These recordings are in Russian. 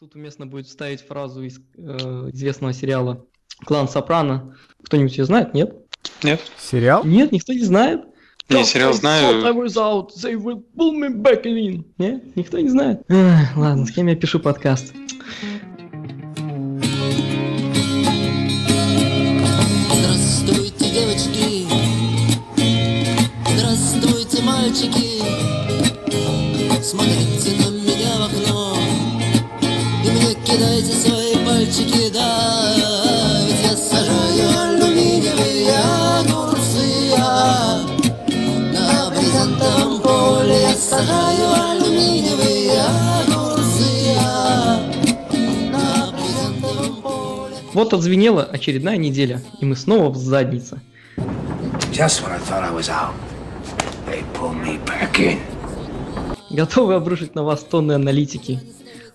Тут уместно будет вставить фразу из э, известного сериала «Клан Сопрано». Кто-нибудь ее знает? Нет? Нет. Сериал? Нет, никто не знает. Не, сериал знаю. I was out, they will pull me back in. Нет? Никто не знает? Эх, ладно, с кем я пишу подкаст? Здравствуйте, девочки! Здравствуйте, мальчики! Смотрите на кидайте свои пальчики, да Ведь я сажаю алюминиевые огурцы а На брезентовом поле я сажаю алюминиевые огурцы а На брезентовом поле Вот отзвенела очередная неделя, и мы снова в заднице. Just when I thought I was out, they pulled me back in. Готовы обрушить на вас тонны аналитики.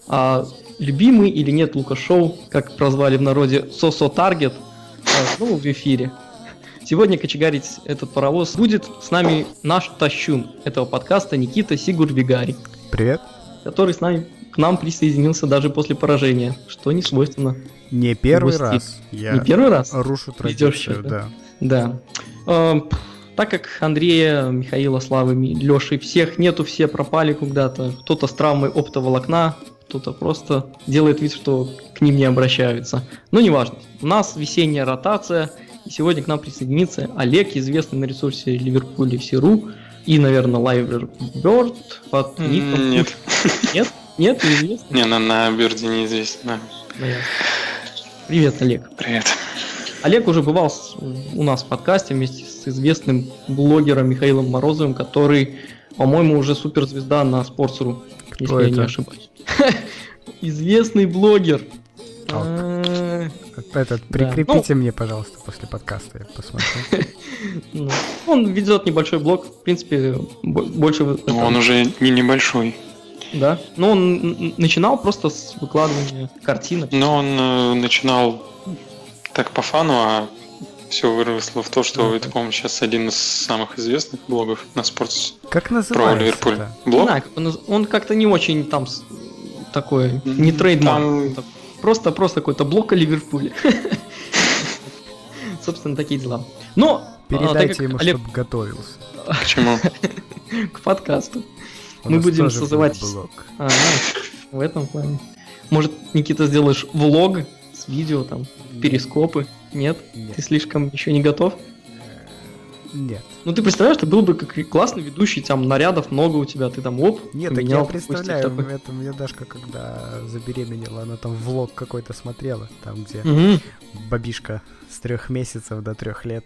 А любимый или нет Лукашоу, как прозвали в народе Сосо Таргет, а, снова в эфире. Сегодня кочегарить этот паровоз будет с нами наш тащун этого подкаста Никита Сигурвигари, Привет. который с нами к нам присоединился даже после поражения, что не свойственно. Не первый Его стиль. раз. Я Не первый раз? рушу традицию, счёт, да. Да. Пф, Так как Андрея, Михаила, Славы, Лёши, всех нету, все пропали куда-то. Кто-то с травмой оптоволокна, кто-то просто делает вид, что к ним не обращаются. Но неважно. У нас весенняя ротация, и сегодня к нам присоединится Олег, известный на ресурсе Ливерпуль FC.ru и, наверное, Liverbird под М, ником... Нет. Нет? Нет, неизвестно? Не, на, на Бирде неизвестно. Ну, ясно. Привет, Олег. Привет. Олег уже бывал у нас в подкасте вместе с известным блогером Михаилом Морозовым, который, по-моему, уже суперзвезда на Sports.ru, если я не это? ошибаюсь. Известный блогер. А, Этот, Да. прикрепите мне, пожалуйста, после подкаста, я посмотрю. ну, Он ведет небольшой блог, в принципе, бо- больше... вы- Ну, Он уже не небольшой. Да. Но он начинал просто с выкладывания картинок. Но он э, начинал так по фану, а все выросло в то, что Да. это, по-моему, сейчас один из самых известных блогов на спортс Как про называется? Ливерпуль. Не Блог? знаю, как он, он как-то не очень там такой, не трейдмарк. там- так, Просто, просто какой-то блок о Ливерпуле. Собственно, такие дела. Но, а, Передайте ему, чтобы готовился. Почему? к подкасту. Мы будем тоже созывать-. А, в этом плане. Может, Никита, сделаешь влог с видео, там, перископы? Нет? Ты слишком еще не готов? Нет. Ну, ты представляешь, ты был бы как классный ведущий, там, нарядов много у тебя, ты там, оп, Нет, так я представляю, такой. это мне Дашка, когда забеременела, она там влог какой-то смотрела, там где Мгм. бабишка с трех месяцев до трех лет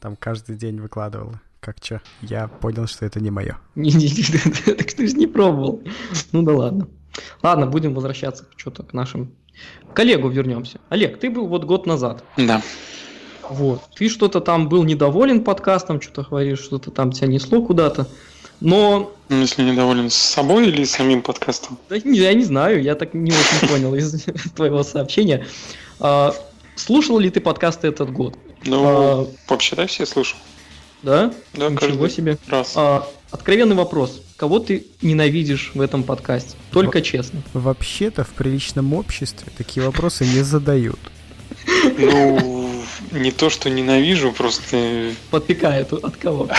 там каждый день выкладывала. Как чё? Я понял, что это не мое. Не, не, не, так ты же не пробовал. Ну да ладно. Ладно, будем возвращаться что-то к нашим... К Олегу вернемся. Олег, ты был вот год назад. Да. Вот. Ты что-то там был недоволен подкастом, что-то говоришь, что-то там тебя несло куда-то. Но Ну, если недоволен с собой или самим подкастом? да, не- я не знаю, я так не очень понял из твоего сообщения. А, Слушал ли ты подкасты этот год? Ну, А, вообще-то все слушал. Да? Да, Ничего себе. раз. А, Откровенный вопрос. Кого ты ненавидишь в этом подкасте? Только честно. Вообще-то в приличном обществе такие вопросы не задают. Ну, не то, что ненавижу, просто Подпекает от кого?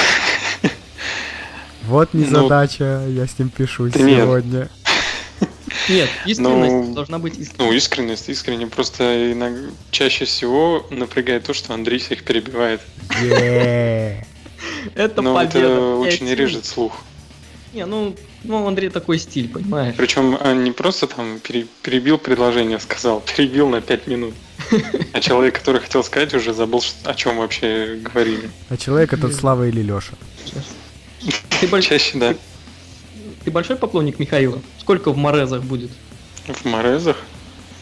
Вот Ну, незадача, я с ним пишу сегодня. Нет, искренность Ну, должна быть искренность. Ну, искренность, искренне. Просто иногда, чаще всего напрягает то, что Андрей всех перебивает. Е. Это Но победа. это очень режет слух. Не, ну, ну, Андрей такой стиль, понимаешь? Причем он не просто там пере- перебил предложение, сказал, перебил на 5 минут. А человек, который хотел сказать, уже забыл, о чем вообще говорили. А человек этот Слава или Леша? Ты, больш- Чаще, да. ты большой поклонник Михаила? Сколько в Морезах будет? В Морезах.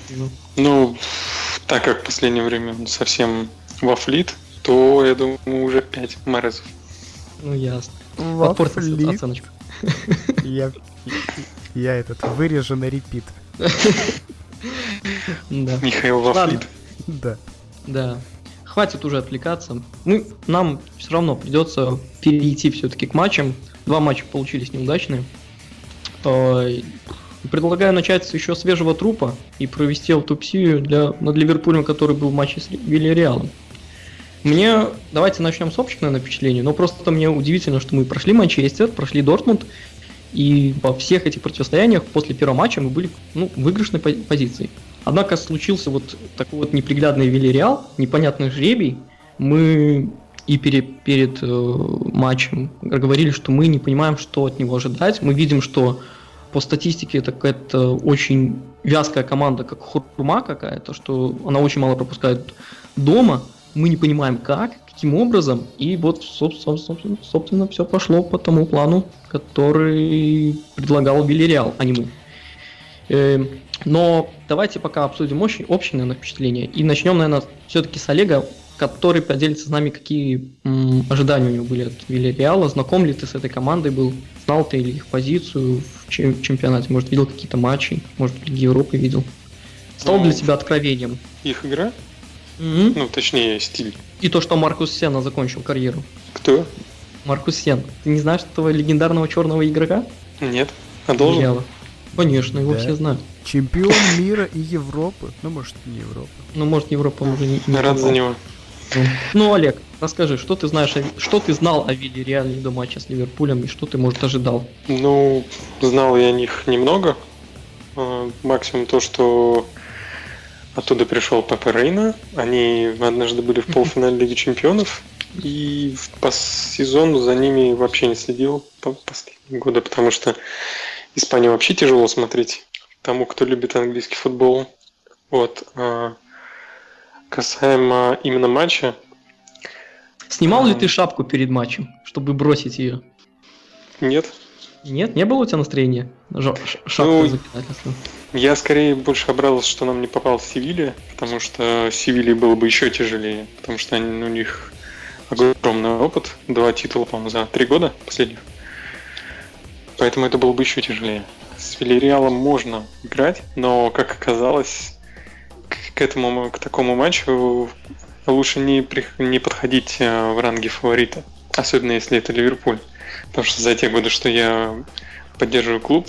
Ну, Ну, так как в последнее время он совсем вафлит, то, я думаю, уже 5 Морезов. ну ясно. Подпортился Вафлит. оценочка. Я, я этот вырежу на репит. Да. Михаил. Вафлит. Да. Да. Хватит уже отвлекаться. Мы, нам все равно придется перейти все-таки к матчам. Два матча получились неудачные. Ой, Предлагаю начать с еще свежего трупа и провести аутопсию для, над Ливерпулем, который был в матче с Вильяреалом. Мне, давайте начнем с общих, наверное, впечатлений, но просто мне удивительно, что мы прошли Манчестер, прошли Дортмунд, и во всех этих противостояниях после первого матча мы были ну, в выигрышной пози- позиции. Однако случился вот такой вот неприглядный Вильяреал, непонятный жребий. Мы и перед, перед э, матчем говорили, что мы не понимаем, что от него ожидать. Мы видим, что по статистике это какая-то очень вязкая команда, как Хурма какая-то, что она очень мало пропускает дома. Мы не понимаем как, каким образом, и вот, собственно, собственно, собственно все пошло по тому плану, который предлагал Вильяреал, а не мы. Э, но давайте пока обсудим общее, общее наверное, впечатление. И начнем, наверное, все-таки с Олега, который поделится с нами, какие м, ожидания у него были от Вильяреала. Знаком ли ты с этой командой был? Знал ты или их позицию в чем- чемпионате? Может, видел какие-то матчи? Может, в Лиге Европы видел? Стал для Ну, тебя откровением? Их игра, Мгм. ну точнее стиль. И то, что Маркус Сена закончил карьеру. Кто? Маркус Сен. Ты не знаешь этого легендарного черного игрока? Нет. А должен? Вильяреала? Конечно, его Да. все знают. Чемпион мира и Европы. Ну, может, не Европы. Ну, может, Европа уже не, не Рад за него. Ну. Ну, Олег, расскажи, что ты знаешь, о- что ты знал о Вильяреале до матча с Ливерпулем и что ты, может, ожидал? Ну, знал я о них немного. А, Максимум то, что оттуда пришел Папа Рейна. Они однажды были в полуфинале Лиги Чемпионов. И по сезону за ними вообще не следил по последние годы, потому что Испанию вообще тяжело смотреть тому, кто любит английский футбол. Вот. а Касаемо именно матча, Снимал ли А. ты шапку перед матчем, чтобы бросить ее? нет. Нет, не было у тебя настроения? Шапка Ну. Я скорее больше обрадовался, что нам не попал Севилья, потому что Севилье было бы еще тяжелее, потому что они- у них огромный опыт, два титула, по-моему, за три года последних. Поэтому это было бы еще тяжелее. С Вильяреалом можно играть, но, как оказалось, к- этому, к такому матчу лучше не, не подходить э, в ранге фаворита, особенно если это Ливерпуль. Потому что за те годы, что я поддерживаю клуб,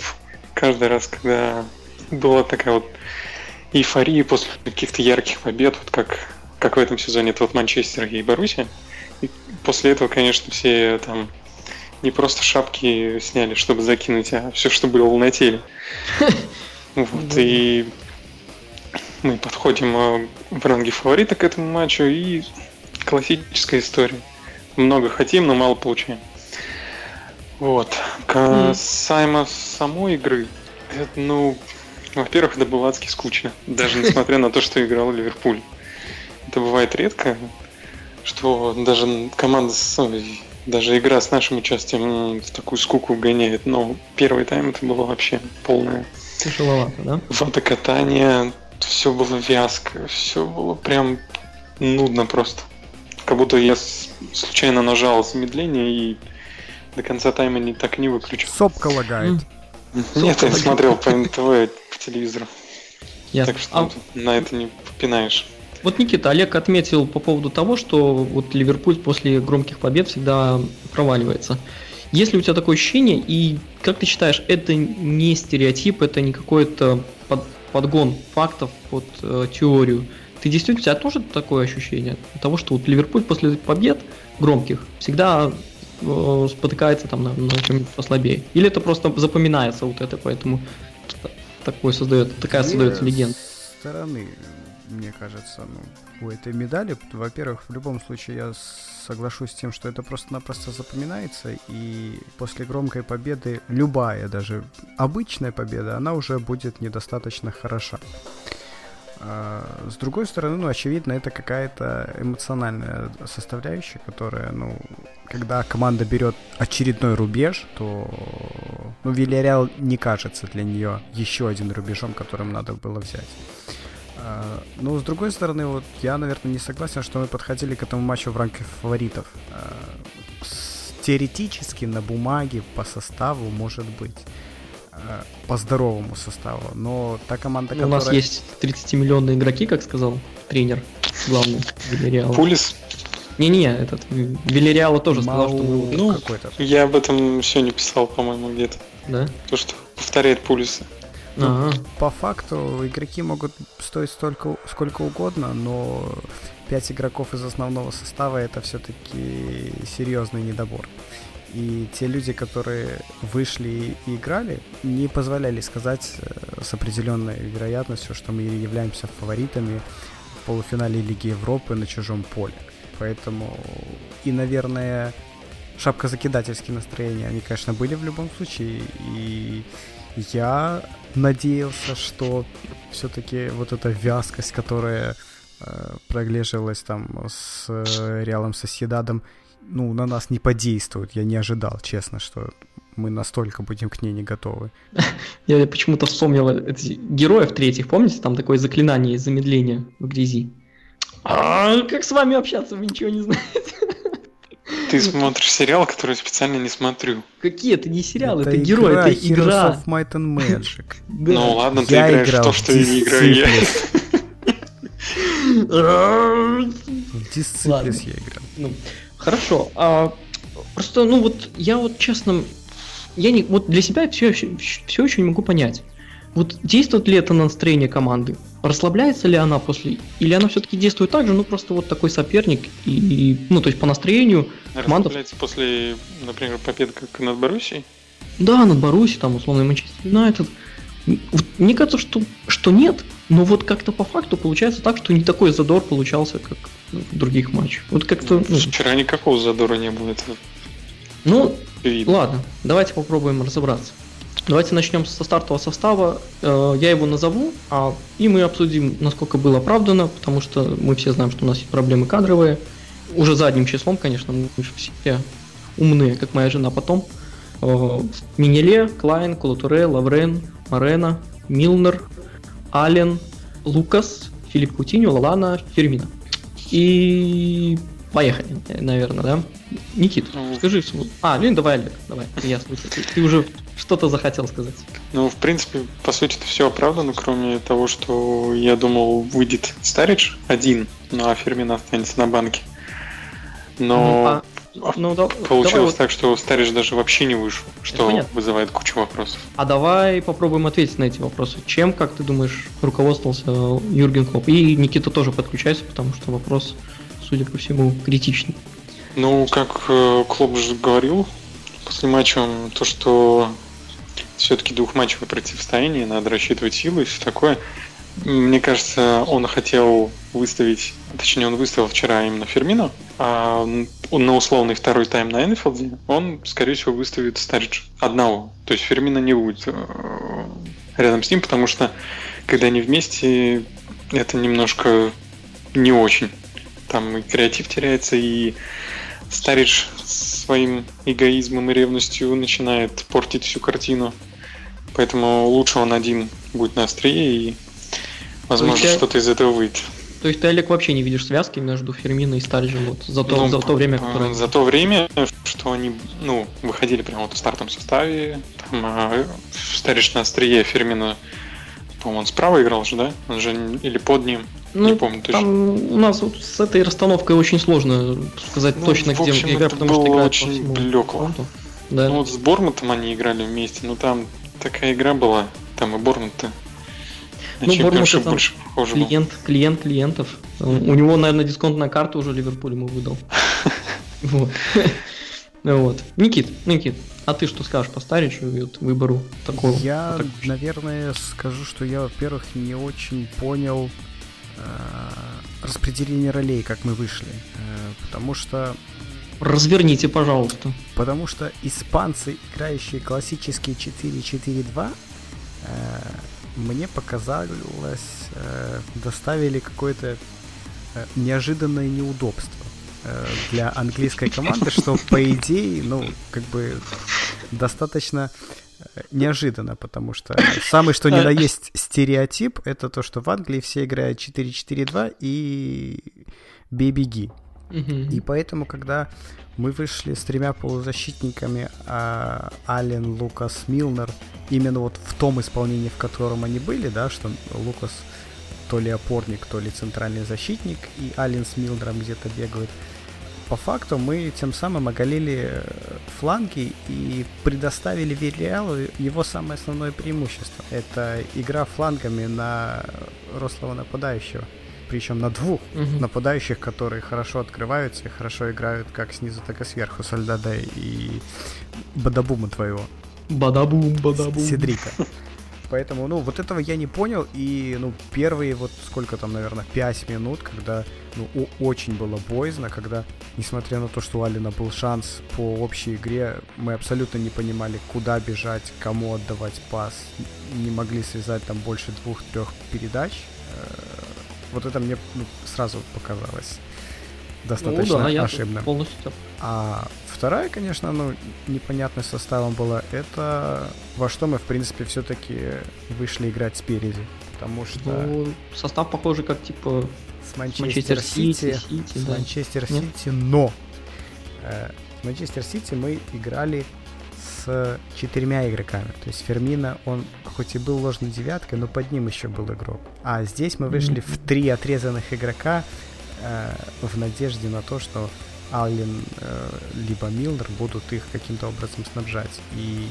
каждый раз, когда была такая вот эйфория после каких-то ярких побед, вот как, как в этом сезоне, это вот Манчестер и Боруссия. И после этого, конечно, все там не просто шапки сняли, чтобы закинуть, а все, что было на теле. Вот, и мы подходим э, в ранге фаворита к этому матчу, и классическая история. Много хотим, но мало получаем. Вот. Касаемо самой игры, это, ну, во-первых, это было адски скучно. Даже несмотря на то, что играл Ливерпуль. Это бывает редко, что даже команда, с, ой, даже игра с нашим участием в такую скуку гоняет. Но первый тайм это было вообще полное Тяжеловато, да? водокатание. Все было вязко, все было прям нудно просто. Как будто я случайно нажал замедление и до конца тайма не так и не выключил. Сопка лагает. Нет, я смотрел по НТВ по телевизору. Ясно. Так что А на это не попинаешь. вот Никита, Олег отметил по поводу того, что вот Ливерпуль после громких побед всегда проваливается. Есть ли у тебя такое ощущение, и как ты считаешь, это не стереотип, это не какой-то под- подгон фактов под э, теорию? Ты действительно, у тебя тоже такое ощущение того, что вот Ливерпуль после побед громких всегда э, спотыкается там на, на чем-нибудь послабее? Или это просто запоминается вот это, поэтому такой создает, такая Две создается легенда? стороны, мне кажется, ну, у этой медали. Во-первых, в любом случае я соглашусь с тем, что это просто-напросто запоминается, и после громкой победы, любая даже обычная победа, она уже будет недостаточно хороша. А, С другой стороны, ну, очевидно, это какая-то эмоциональная составляющая, которая, ну, когда команда берет очередной рубеж, то, ну, Вильяреал не кажется для нее еще один рубежом, которым надо было взять. А, Но, с другой стороны, вот я, наверное, не согласен, что мы подходили к этому матчу в рамках фаворитов. А, Теоретически, на бумаге, по составу, может быть, по здоровому составу, но та команда, Ну, У нас которая... есть 30-миллионные игроки, как сказал тренер главный Вильяреала. Пулис, Не-не, этот Вильяреала тоже сказал, что мы... Мау Ну, какой-то. я об этом сегодня писал, по-моему, где-то. Да? То, что повторяет Пулиса. Ага. По факту игроки могут стоить столько, сколько угодно, но 5 игроков из основного состава это все-таки серьезный недобор. И те люди, которые вышли и играли, не позволяли сказать э, с определенной вероятностью, что мы являемся фаворитами в полуфинале Лиги Европы на чужом поле. Поэтому и, наверное, шапкозакидательские настроения, они, конечно, были в любом случае. И я надеялся, что все-таки вот эта вязкость, которая э, проглеживалась там с э, Реалом Соседадом, ну, на нас не подействует. Я не ожидал, честно, что мы настолько будем к ней не готовы. Я почему-то вспомнил героев третьих, помните, там такое заклинание из замедления в грязи. А, как с вами общаться, вы ничего не знаете. Ты смотришь сериал, который специально не смотрю. Какие это не сериалы, это, герой, это Heroes игра. of Might and Magic. Да. Ну ладно, ты Я играешь в играл то, что не играю я. В я играл. Ну, хорошо. А, просто, ну вот, я вот честно, я не, вот для себя все, все еще не могу понять. Вот действует ли это на настроение команды? Расслабляется ли она после, или она все-таки действует так же, ну просто вот такой соперник и, и, ну то есть по настроению команда, Расслабляется после, например, победы как над Боруссией. да, над Баруси, там условно Манчестер Юнайтед. Вот Мне кажется, что, что нет, но вот как-то по факту получается так, что не такой задор получался, как других матчах. Вот как-то, ну, Вчера никакого задора не было, это ну, видно. Ладно, давайте попробуем разобраться. Давайте начнем со стартового состава. Э, Я его назову, а и мы обсудим, насколько было оправдано, потому что мы все знаем, что у нас есть проблемы кадровые. Уже задним числом, конечно, мы же все умные, как моя жена потом. Э, Минеле, Клайн, Кулатуре, Лаврен, Марена, Милнер, Ален, Лукас, Филипп Кутиньо, Лалана, Фермина. И поехали, наверное, да? Никит, Ну. скажи свой- А, ну давай, Олег, давай, я слушаю. Ты, ты уже что-то захотел сказать. Ну, в принципе, по сути, это все оправдано, кроме того, что я думал, выйдет Старидж один, ну а Фермин останется на банке. Но Ну, а, ну, да- давай получилось вот- так, что Старидж даже вообще не вышел, что вызывает кучу вопросов. а давай попробуем ответить на эти вопросы. Чем, как ты думаешь, руководствовался Юрген Клоп? И Никита тоже подключайся, потому что вопрос, судя по всему, критичный. Ну, как э, Клоп же говорил после матча, то, что все-таки двухматчевое противостояние, надо рассчитывать силы и все такое. Мне кажется, он хотел выставить, точнее, он выставил вчера именно Фермина, а на условный второй тайм на Энфилде, он, скорее всего, выставит Старидж одного. То есть Фермина не будет э, рядом с ним, потому что когда они вместе, это немножко не очень. Там и креатив теряется, и Старидж своим эгоизмом и ревностью начинает портить всю картину. Поэтому лучше он один будет на острие, и, возможно, есть что-то из этого выйдет. То есть ты, Олег, вообще не видишь связки между Фермино и Стариджем вот, за, то, Ну, за то время, которое... За то время, что они ну, выходили прямо вот в стартовом составе, там э, Старидж на острие, Фермина, по-моему, он справа играл же, да? Он же или под ним, Ну, не помню точно. Там у нас вот с этой расстановкой очень сложно сказать Ну, точно, в где общем, игра, потому что было играют очень по всему блекло. фронту. Да. Ну вот с Бормутом они играли вместе, но там такая игра была, там и Бормут-то Ну, Бормут это больше похоже был. клиент, клиент клиентов. У него, наверное, дисконтная карта уже Ливерпуль ему выдал. Вот. Вот. Никит, Никит, а ты что скажешь по Старичу и вот выбору такого? Я, так- наверное, скажу, что я, во-первых, не очень понял э, распределение ролей, как мы вышли. Э, потому что Разверните, пожалуйста. Потому что испанцы, играющие классические 4-4-2, э, мне показалось, э, доставили какое-то э, неожиданное неудобство э, для английской команды, что по идее, ну, как бы достаточно э, неожиданно, потому что самый что ни на есть стереотип это то, что в Англии все играют 4-4-2 и бей-беги. И поэтому, когда мы вышли с тремя полузащитниками, а Ален, Лукас, Милнер, именно вот в том исполнении, в котором они были, да, что Лукас то ли опорник, то ли центральный защитник, и Ален с Милнером где-то бегают, по факту мы тем самым оголили э, фланги и предоставили Вильяреалу его самое основное преимущество. Это игра флангами на рослого нападающего. Причем на двух Мгм. нападающих, которые хорошо открываются и хорошо играют как снизу, так и сверху. Сальдада и Бадабума твоего. Бадабум, бадабум. Седрика. Поэтому, ну, вот этого я не понял, и, ну, первые вот сколько там, наверное, 5 минут, когда, ну, очень было боязно, когда, несмотря на то, что у Алина был шанс по общей игре, мы абсолютно не понимали, куда бежать, кому отдавать пас, не могли связать там больше двух-трех передач. Вот это мне ну, сразу показалось достаточно ну, да, ошибным. полностью. А вторая, конечно, ну, непонятным составом была, это во что мы, в принципе, все-таки вышли играть спереди. Потому что Ну, состав похожий как типа с с Манчестер Манчестер Сити, Сити, Сити, с да. Манчестер Нет? Сити, но э, с Манчестер Сити мы играли с четырьмя игроками. То есть Фермина, он хоть и был ложной девяткой, но под ним еще был игрок. А здесь мы вышли в три отрезанных игрока э, в надежде на то, что Аллен э, либо Милнер будут их каким-то образом снабжать. И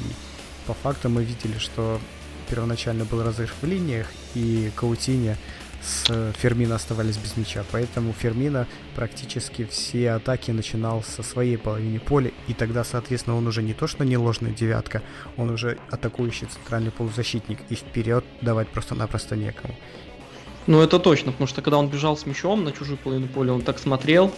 по факту мы видели, что первоначально был разрыв в линиях, и Каутине с э, Фермино оставались без мяча. Поэтому Фермино практически все атаки начинал со своей половины поля, и тогда, соответственно, он уже не то, что не ложная девятка, он уже атакующий центральный полузащитник, и вперед давать просто-напросто некому. Ну это точно, потому что когда он бежал с мячом на чужую половину поля, он так смотрел,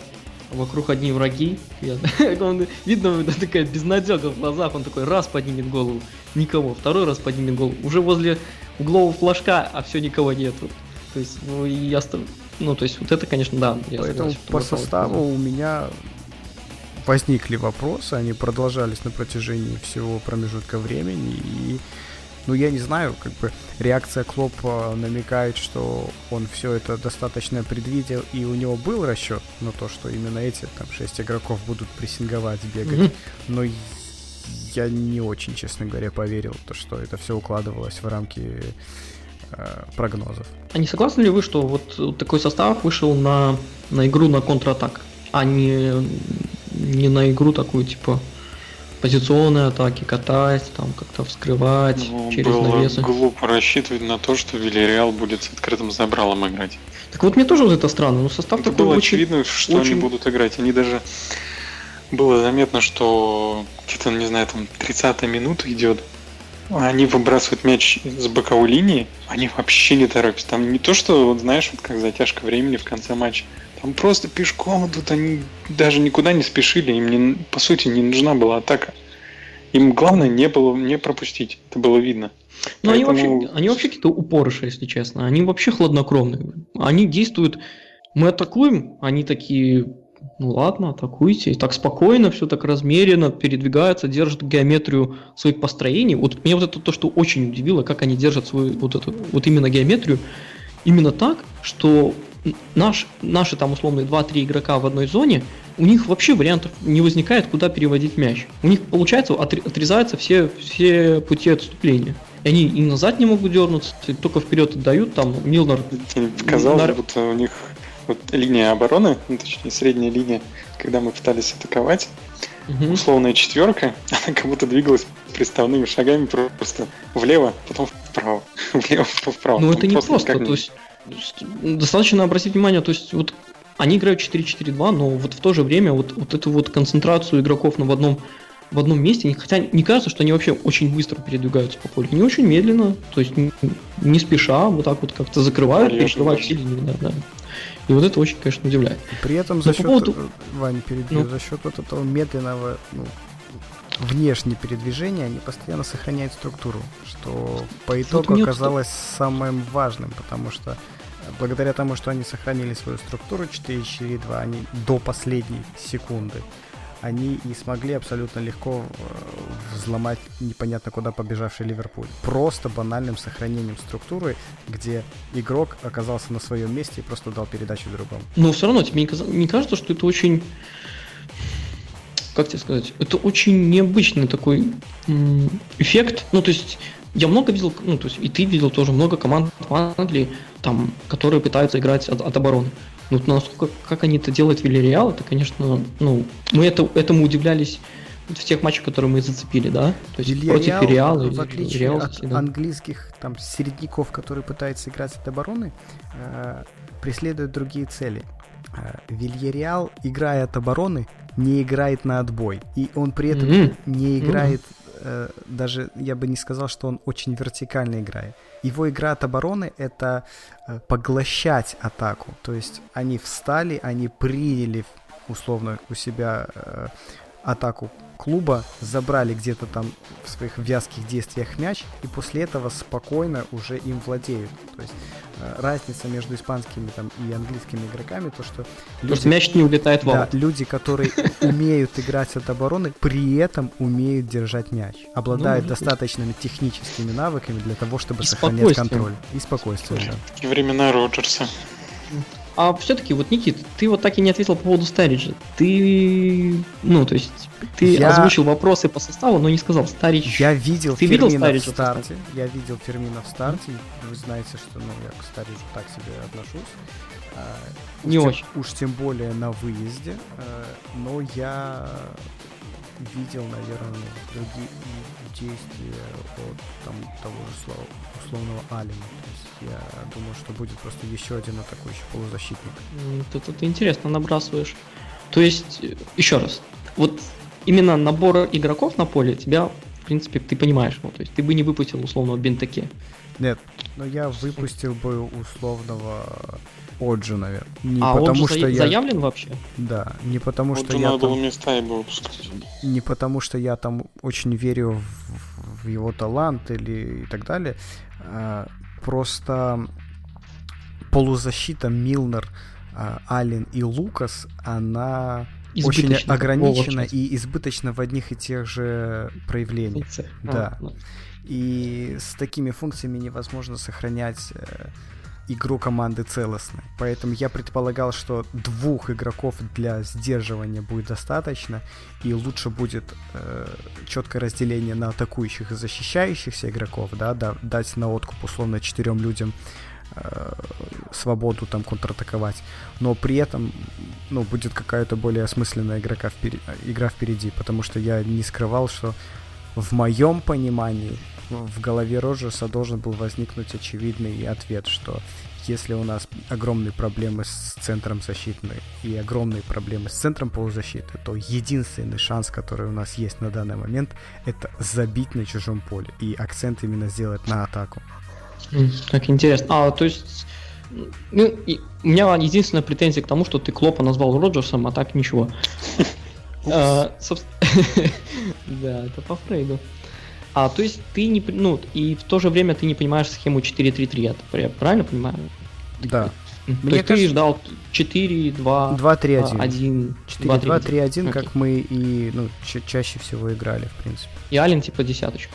вокруг одни враги. Он- видно, такая безнадега в глазах, он такой раз поднимет голову, никого, второй раз поднимет голову, уже возле углового флажка, а все никого нету. То есть, ну я ну то есть вот это, конечно, да. я Поэтому согласен, по составу у меня возникли вопросы, они продолжались на протяжении всего промежутка времени, и ну, я не знаю, как бы реакция Клопа намекает, что он все это достаточно предвидел, и у него был расчет на то, что именно эти там шесть игроков будут прессинговать, бегать. Мгм. Но я не очень, честно говоря, поверил, то, что это все укладывалось в рамки прогнозов. А не согласны ли вы, что вот, такой состав вышел на, на игру на контратак, а не, не на игру такую, типа, позиционные атаки, катать, там как-то вскрывать Ну, через было навесы. глупо рассчитывать на то, что Вильяреал будет с открытым забралом играть. Так вот мне тоже вот это странно, но состав Это такой было очень... очевидно, что очень- они будут играть. Они даже... Было заметно, что где-то, не знаю, там 30 минута идет. Они выбрасывают мяч с боковой линии, они вообще не торопятся. Там не то, что, вот знаешь, вот как затяжка времени в конце матча. Там просто пешком идут, они даже никуда не спешили, им, не, по сути, не нужна была атака. Им главное не было не пропустить, это было видно. Они Поэтому- вообще, они вообще какие-то упорыши, если честно. Они вообще хладнокровные. Они действуют... Мы атакуем, они такие... Ну ладно, атакуйте. И так спокойно, все так размеренно, передвигаются, держат геометрию своих построений. Вот меня вот это то, что очень удивило, как они держат свою вот эту, вот именно геометрию. Именно так, что наш, наши там условные 2-3 игрока в одной зоне, у них вообще вариантов не возникает, куда переводить мяч. У них, получается, отре- отрезаются все, все пути отступления. И они и назад не могут дернуться, и только вперед отдают, там Милнер Казалось, Нар- будто у них вот линия обороны, ну, точнее средняя линия, когда мы пытались атаковать, мгм. условная четверка, она как будто двигалась приставными шагами просто влево, потом вправо, влево, потом вправо. Ну это не просто, то есть достаточно обратить внимание, то есть вот они играют 4-4-2, но вот в то же время вот, вот эту вот концентрацию игроков на в одном в одном месте, хотя не кажется, что они вообще очень быстро передвигаются по полю, они очень медленно, то есть не, не спеша, вот так вот как-то закрывают, Вальяжно перекрывают все линии, да, да. И вот это очень, конечно, удивляет. И при этом Но за по счет, поводу- Вань, перебью, Ну. за счет вот этого медленного, ну, внешнего передвижения они постоянно сохраняют структуру, что по итогу мне оказалось самым важным, потому что э, благодаря тому, что они сохранили свою структуру 4-4-2, они до последней секунды, они и смогли абсолютно легко э, взломать непонятно куда побежавший Ливерпуль. Просто банальным сохранением структуры, где игрок оказался на своем месте и просто дал передачу другому. Но все равно тебе не, каза- не кажется, что это очень, как тебе сказать, это очень необычный такой эффект. Ну, то есть, я много видел, ну, то есть, и ты видел тоже много команд в Англии, там, которые пытаются играть от, от обороны. Ну, насколько, как они это делают в Вильяреал, это, конечно, ну, мы это, этому удивлялись в тех матчах, которые мы зацепили, да? То есть Вильяреал, против Реала. в отличие Реал, от да. английских там середняков, которые пытаются играть от обороны, э, преследует другие цели. Э, Вильяреал, играя от обороны, не играет на отбой. И он при этом Мгм. не играет, э, даже я бы не сказал, что он очень вертикально играет. Его игра от обороны — это э, поглощать атаку. То есть они встали, они приняли условно у себя э, атаку клуба, забрали где-то там в своих вязких действиях мяч, и после этого спокойно уже им владеют. То есть разница между испанскими там, и английскими игроками, то что что мяч не улетает в да, люди, которые умеют играть от обороны, при этом умеют держать мяч. Обладают Ну, достаточными техническими навыками для того, чтобы сохранять контроль. И спокойствие, да. Времена Роджерса. А все-таки, вот, Никит, ты вот так и не ответил по поводу Стариджа. Ты, ну, то есть, ты Я- озвучил вопросы по составу, но не сказал Старидж. Я видел Ты видел Фермина в Стариджа в старте. Я видел Фермина в старте. Вы знаете, что ну, я к Стариджу так себе отношусь. А, уж Не тем- очень. Уж тем более на выезде. А, Но я видел, наверное, другие действия от там, того же слова- условного Алина. То есть я думаю, что будет просто еще один атакующий полузащитник. Ты, ты- ты интересно набрасываешь. То есть, э, еще раз, вот именно набор игроков на поле тебя, в принципе, ты понимаешь, ну, то есть ты бы не выпустил условного Бентаке. Нет, но я выпустил бы условного Оджи, наверное. Не а он потому же что за- я... заявлен вообще? Да, не потому что я надо там, места его выпускать. не потому что я там очень верю в, в его талант или и так далее, а, просто полузащита Милнер, а, Аллен и Лукас, она очень ограничена и избыточна в одних и тех же проявлениях. Да. А, ну. И с такими функциями невозможно сохранять э, игру команды целостной. Поэтому я предполагал, что двух игроков для сдерживания будет достаточно, и лучше будет э, четкое разделение на атакующих и защищающихся игроков, да, да дать на откуп условно четырем людям э, свободу там контратаковать, но при этом ну, будет какая-то более осмысленная игрока впери- игра впереди, потому что я не скрывал, что в моем понимании в голове Роджерса должен был возникнуть очевидный ответ, что если у нас огромные проблемы с центром защиты и огромные проблемы с центром полузащиты, то единственный шанс, который у нас есть на данный момент, это забить на чужом поле. И акцент именно сделать на атаку. Как интересно. А, то есть, ну, и у меня единственная претензия к тому, что ты Клопа назвал Роджерсом, а так ничего. А, Да, это по Фрейду. А, то есть ты не, ну, и в то же время ты не понимаешь схему 4-3-3, я правильно понимаю? Да. То Мне есть ты кажется- ждал 4, 2, 2-3-1. 1, 4-2-3-1, Окей. как мы и ну, ча- чаще всего играли, в принципе. И Ален типа десяточку.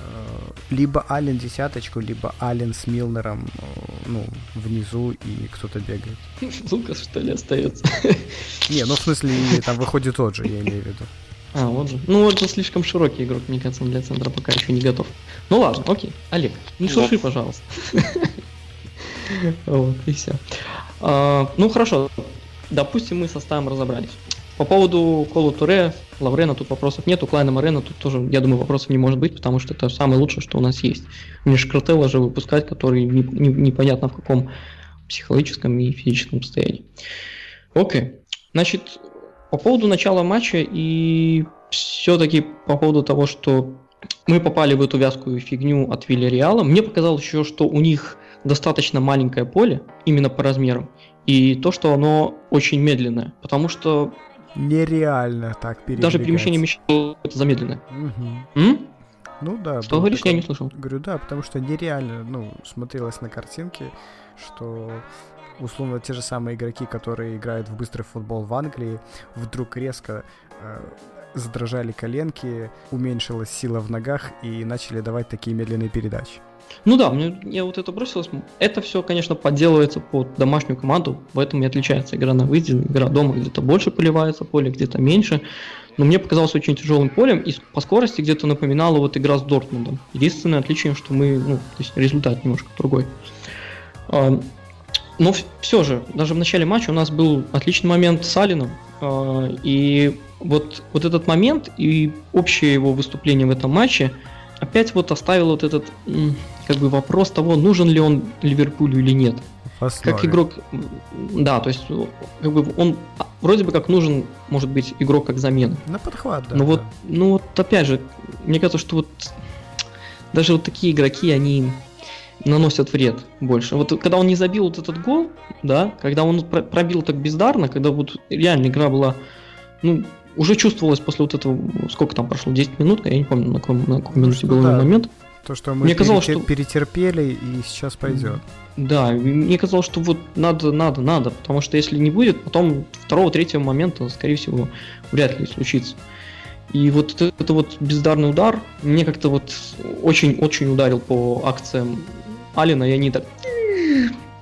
Э, Либо Ален десяточку, либо Ален с Милнером э, ну, внизу и кто-то бегает. Лукас, что ли, остается? Не, ну в смысле, там выходит тот же, я имею в виду. А, вот же. Ну, вот же слишком широкий игрок, мне кажется, он для центра пока еще не готов. Ну ладно, окей. Олег, не Да. шурши, пожалуйста. Вот, и все. Ну, хорошо. Допустим, мы со составом разобрались. По поводу Колу Туре, Лаврена тут вопросов нет, у Клайна Морена тут тоже, я думаю, вопросов не может быть, потому что это самое лучшее, что у нас есть. Мне Шкартелла же выпускать, который не- не- непонятно в каком психологическом и физическом состоянии. Окей. Значит, по поводу начала матча и все-таки по поводу того, что мы попали в эту вязкую фигню от Вильяреала, мне показалось еще, что у них достаточно маленькое поле, именно по размерам, и то, что оно очень медленное, потому что Нереально так даже перемещение мяча это замедленное. Мгм. М? Ну да. Что говоришь, я такое. не слышал. Говорю, да, потому что нереально, ну, смотрелось на картинке, что условно те же самые игроки, которые играют в быстрый футбол в Англии, вдруг резко э, задрожали коленки, уменьшилась сила в ногах и начали давать такие медленные передачи. Ну да, мне, мне вот это бросилось. Это все, конечно, подделывается под домашнюю команду, в этом и отличается игра на выезде, игра дома где-то больше поливается поле, где-то меньше. Но мне показалось очень тяжелым полем, и по скорости где-то напоминала вот игра с Дортмундом. Единственное отличие, что мы, ну, то есть результат немножко другой. А, Но все же, даже в начале матча у нас был отличный момент с Алином. э, И вот, вот этот момент и общее его выступление в этом матче опять вот оставил вот этот как бы вопрос того, нужен ли он Ливерпулю или нет. Основе. Как игрок, да, то есть э, как бы он а, вроде бы как нужен, может быть, игрок как замена. На подхват, да. Но вот, ну вот опять же, мне кажется, что вот даже вот такие игроки, они наносят вред больше. Вот когда он не забил вот этот гол, да, когда он про- пробил так бездарно, когда вот реально игра была, ну, уже чувствовалось после вот этого, сколько там прошло, 10 минут, я не помню, на каком, на каком минуте был да. момент. То, что мы Мне казалось, перетер- что- перетерпели, и сейчас пойдет. Да, мне казалось, что вот надо, надо, надо, потому что если не будет, потом второго, третьего момента, скорее всего, вряд ли случится. И вот это, это вот бездарный удар мне как-то вот очень-очень ударил по акциям Алина, и они так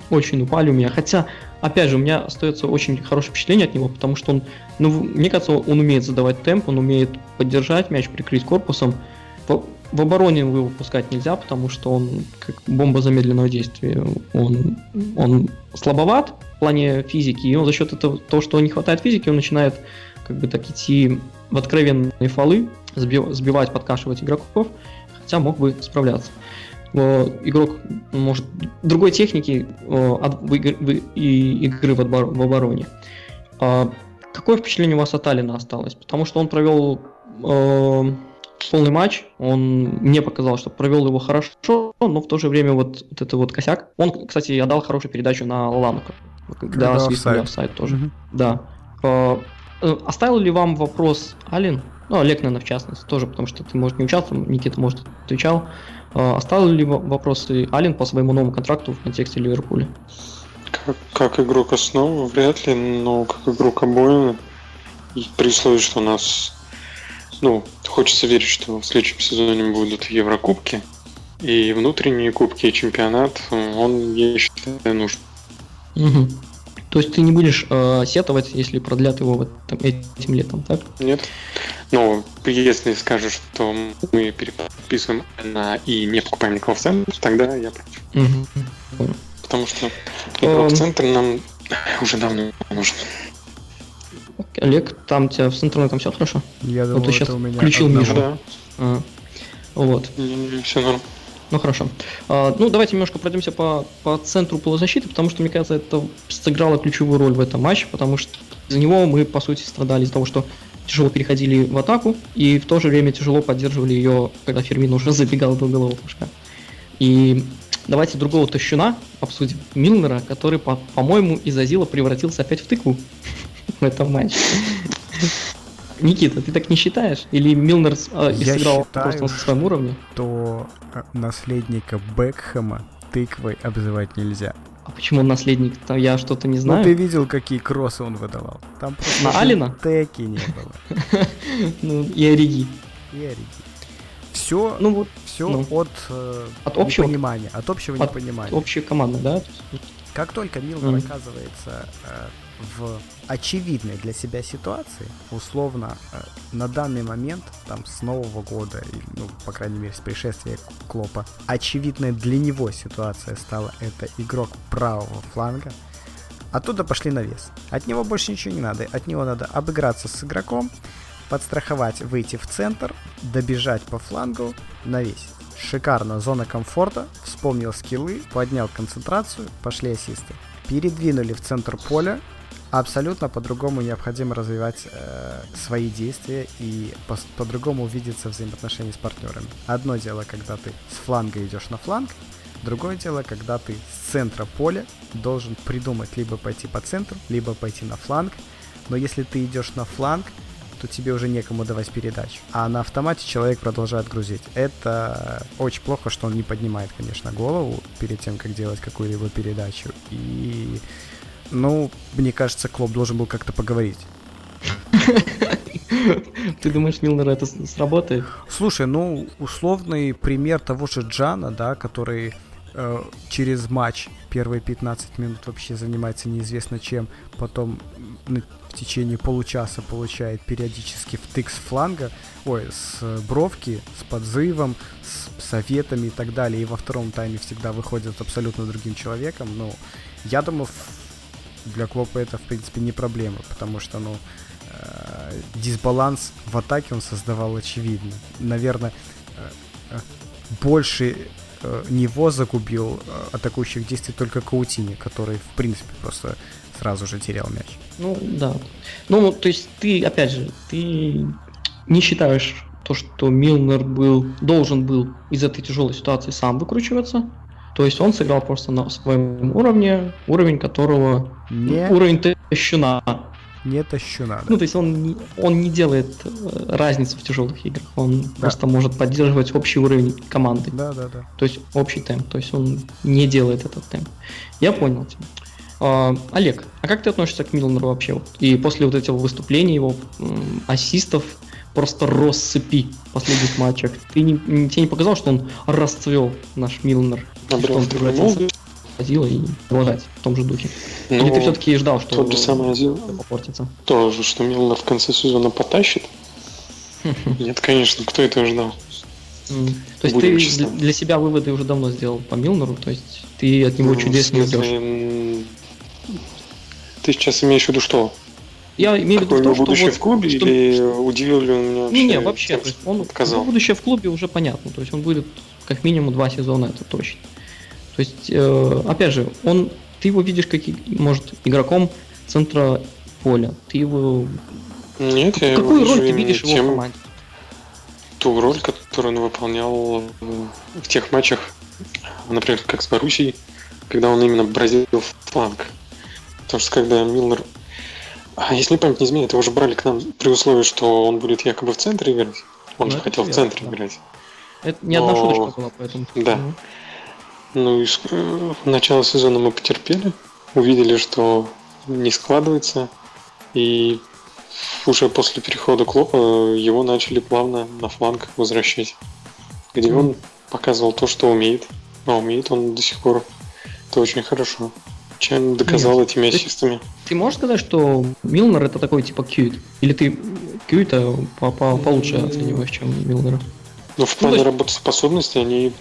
очень упали у меня. Хотя, опять же, у меня остается очень хорошее впечатление от него, потому что он, ну, мне кажется, он умеет задавать темп, он умеет поддержать мяч, прикрыть корпусом. В, в обороне его выпускать нельзя, потому что он как бомба замедленного действия. Он, он слабоват в плане физики, и он за счет этого, того, что не хватает физики, он начинает как бы так идти в откровенные фолы, сбив- сбивать, подкашивать игроков, хотя мог бы справляться. Э, Игрок может другой техники э, от- и игры в, отбор- в обороне. А Какое впечатление у вас от Алина осталось? Потому что он провел э, полный матч, он мне показалось, что провел его хорошо, но в то же время вот, вот это вот косяк. Он, кстати, отдал хорошую передачу на Ланука. Когда Когда свистнули офсайд. тоже. Мгм. Да. Э, э, Оставил ли вам вопрос Алин, ну, Олег, наверное, в частности, тоже, потому что ты, может, не участвовал, Никита, может, отвечал. Э, Оставил ли во- вопросы Алин по своему новому контракту в контексте Ливерпуля? Как, как игрок основы, вряд ли, но как игрок обоина, при условии, что у нас, ну, хочется верить, что в следующем сезоне будут Еврокубки, и внутренние кубки, и чемпионат, он, я считаю, нужен. Мгм. То есть ты не будешь э, сетовать, если продлят его вот там, этим летом, так? Нет? Но если скажешь, что мы переподписываем на и не покупаем никого в центр, тогда я против. Мгм. Потому что в Эм. центре нам уже давно нужен. Олег, там тебя с интернетом все хорошо? Я Вот думаю, ты это у меня включил одного. Мишу. Да, А. Вот. все норм. Ну хорошо. А, ну давайте немножко пройдемся по, по центру полузащиты, потому что, мне кажется, это сыграло ключевую роль в этом матче, потому что из-за него мы, по сути, страдали из-за того, что тяжело переходили в атаку, и в то же время тяжело поддерживали ее, когда Фермин уже забегал до голового флажка. И давайте другого тащуна обсудим. Милнера, который, по- по-моему, из Азила превратился опять в тыкву в этом матче. Никита, ты так не считаешь? Или Милнер э, Я сыграл считаю, просто на своем уровне? То э, наследника Бекхэма тыквой обзывать нельзя. А почему он наследник? Там я что-то не Ну знаю. ты видел, какие кроссы он выдавал? Там просто На Алина? теки не было. Ну, и Ориги. И Ориги. Все, Ну вот, все ну. от, э, От общего? непонимания. От общего От непонимания. общая команда, да? Как только Милнер Мгм. оказывается э, в очевидной для себя ситуации, условно, э, на данный момент, там, с Нового года, ну, по крайней мере, с пришествия Клопа, очевидная для него ситуация стала это игрок правого фланга, оттуда пошли на вес. От него больше ничего не надо. От него надо обыграться с игроком, подстраховать, выйти в центр, добежать по флангу, навесить. Шикарно, зона комфорта, вспомнил скиллы, поднял концентрацию, пошли ассисты. Передвинули в центр поля, абсолютно по-другому необходимо развивать э, свои действия и пос- по-другому увидеться взаимоотношения с партнерами. Одно дело, когда ты с фланга идешь на фланг, другое дело, когда ты с центра поля должен придумать либо пойти по центру, либо пойти на фланг. Но если ты идешь на фланг, то тебе уже некому давать передачу. А на автомате человек продолжает грузить. Это очень плохо, что он не поднимает, конечно, голову перед тем, как делать какую-либо передачу. И, ну, мне кажется, Клоп должен был как-то поговорить. Ты думаешь, Милнер это сработает? Слушай, ну, условный пример того же Джана, да, который э, через матч первые 15 минут вообще занимается неизвестно чем, потом в течение получаса получает периодически втык с фланга, ой, с э, бровки, с подзывом, с советами и так далее, и во втором тайме всегда выходит абсолютно другим человеком, ну, Я думаю, для Клопа это, в принципе, не проблема, потому что, ну, э, дисбаланс в атаке он создавал очевидно. Наверное, э, больше него загубил атакующих действий только Каутини, который, в принципе, просто сразу же терял мяч. Ну, да. Ну, то есть ты, опять же, ты не считаешь то, что Милнер был, должен был из этой тяжелой ситуации сам выкручиваться. То есть он сыграл просто на своем уровне, уровень которого... Не, Уровень тащуна. не тащу надо. Ну, то есть он не, он не делает э, разницы в тяжелых играх. Он просто может поддерживать общий уровень команды. Да, да, да. То есть общий темп. То есть он не делает этот темп. Я понял тебя. А, Олег, а как ты относишься к Милнеру вообще? И после вот этого выступления его ассистов просто россыпи последних матчах. Ты не, тебе не показал, что он расцвел наш Милнер? Что он превратился в Азила и продолжать в том же духе? Или ты Ну, все-таки ждал, что тот же самый Азил попортится? тоже, что Милнер в конце сезона потащит. Нет, конечно, кто это ждал? То есть Будем ты честны. для- себя выводы уже давно сделал по Милнеру, то есть ты от него Ну, чудес не ждешь. Ты сейчас имеешь в виду что? Я имею в виду Какое в его что будущее вот в клубе что- или удивил ли он меня вообще? Не, не, вообще, тем, то есть что он отказал? его будущее в клубе уже понятно, то есть он будет как минимум два сезона, это точно. То есть, э, опять же, он, ты его видишь как, может, игроком центра поля, ты его... Нет, я его Какую роль вижу ты видишь его в тем, команде? ту роль, которую он выполнял э, в тех матчах, например, как с Боруссией, когда он именно бразил фланг. Потому что когда Милнер... А если память не изменяет, его уже брали к нам при условии, что он будет якобы в центре играть. Он Ну, же хотел в верно, центре да. играть. Это не одна Но- шуточка была, поэтому... Да. Ну, Ну и э, начало сезона мы потерпели, увидели, что не складывается, и уже после перехода Клопа его начали плавно на фланг возвращать, где он показывал то, что умеет, а умеет он до сих пор. Это очень хорошо. Чем доказал Нет, этими ассистами. Ты можешь сказать, что Милнер это такой типа Кьюит? Или ты Кьюита по по получше оцениваешь, чем Милнера? Но в плане есть- работоспособности они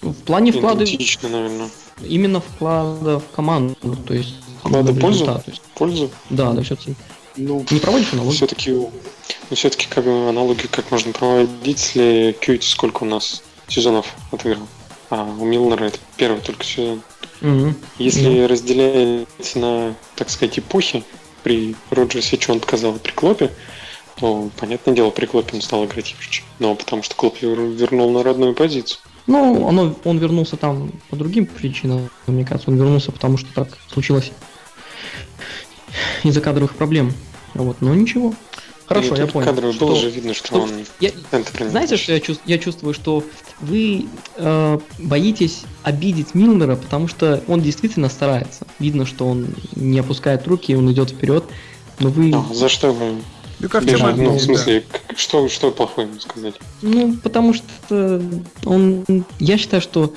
В плане вклада, наверное. именно вклада в команду, то есть... Вклада в пользу? результат, то есть- Пользу? Да, да, все-таки. Ну, Не проводишь аналогию? все-таки, ну, все-таки как бы аналогию как можно проводить, если Кьюти сколько у нас сезонов отыграл. А у Милнера это первый только сезон. Мгм. Если разделять на, так сказать, эпохи, при Роджерсе, что он показал, при Клопе, то, понятное дело, при Клопе он стал играть лучше. Но потому что Клоп вер- вернул на родную позицию. Ну, оно, он вернулся там по другим причинам, мне кажется. Он вернулся, потому что так случилось из-за кадровых проблем. Вот, но ничего. Хорошо, я понял. кадровый что- было же видно, что, что- он я- Знаете, что я, чувс- я чувствую, что вы э, боитесь обидеть Милнера, потому что он действительно старается. Видно, что он не опускает руки, он идет вперед. Но вы, А, за что вы Ну как бежали? тебе Ну, в смысле, к- что, что плохое ему сказать? ну, потому что он, я считаю, что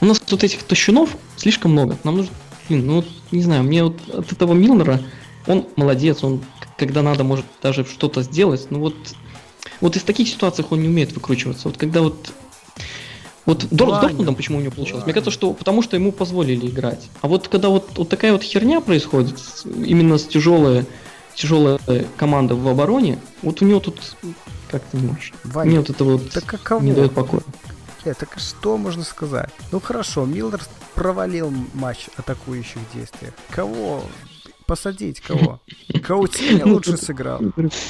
у нас вот этих тащунов слишком много. Нам нужно, блин, ну, не знаю, мне вот от этого Милнера, он молодец, он, когда надо, может даже что-то сделать, ну вот, вот из таких ситуаций он не умеет выкручиваться. Вот когда вот вот Дор- с Дортмундом почему у него получилось? Мне Ваня. кажется, что потому что ему позволили играть. А вот когда вот, вот такая вот херня происходит, именно с тяжелая, тяжелая команда в обороне, вот у него тут как-то не очень. Ваня, Мне вот это вот да каково? не дает покоя. Э, так что можно сказать? Ну хорошо, Милнер провалил матч атакующих действиях. Кого? Посадить кого? Каутиня Ну, лучше сыграл.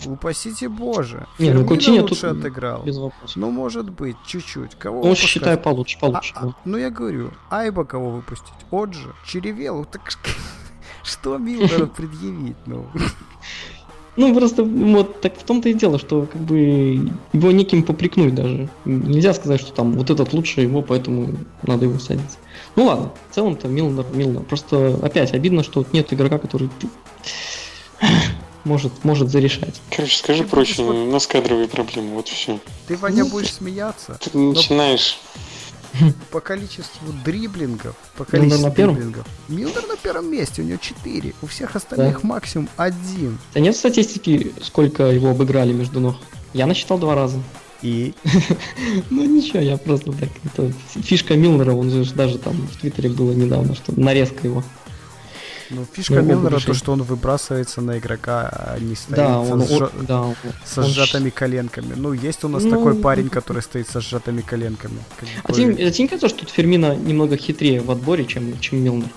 Упасите боже. Не, ну Каутиньо лучше отыграл. без вопросов. Ну, может быть, чуть-чуть. Кого выпускать? считаю получше, получше. А, а, ну я говорю, Айба кого выпустить? Оджи, Черевелу, так что Милнеру предъявить? Ну, Ну просто вот так в том-то и дело, что как бы его неким попрекнуть даже. Нельзя сказать, что там вот этот лучше его, поэтому надо его садить. Ну ладно, в целом-то Милнер, Милнер. Просто опять обидно, что вот нет игрока, который может, может зарешать. Короче, скажи Ты проще, будешь у нас кадровые проблемы, вот все. ты, Ваня, будешь смеяться Ты начинаешь по количеству дриблингов, по Милнер количеству на первом? дриблингов. Милнер на первом месте, у него 4, у всех остальных максимум один. А нет статистики, сколько его обыграли между ног? Я насчитал два раза. И Ну ничего, я просто так. Это фишка Милнера, он же даже там в Твиттере было недавно, что нарезка его. ну, фишка Ну, Милнера то, что он выбрасывается на игрока, а не стоит Да, со он, сжа- о- да, он- со он сжатыми коленками. Ну, есть у нас Ну, такой парень, который стоит со сжатыми коленками. А тебе, а тебе не кажется, что тут Фермина немного хитрее в отборе, чем, чем Милнер?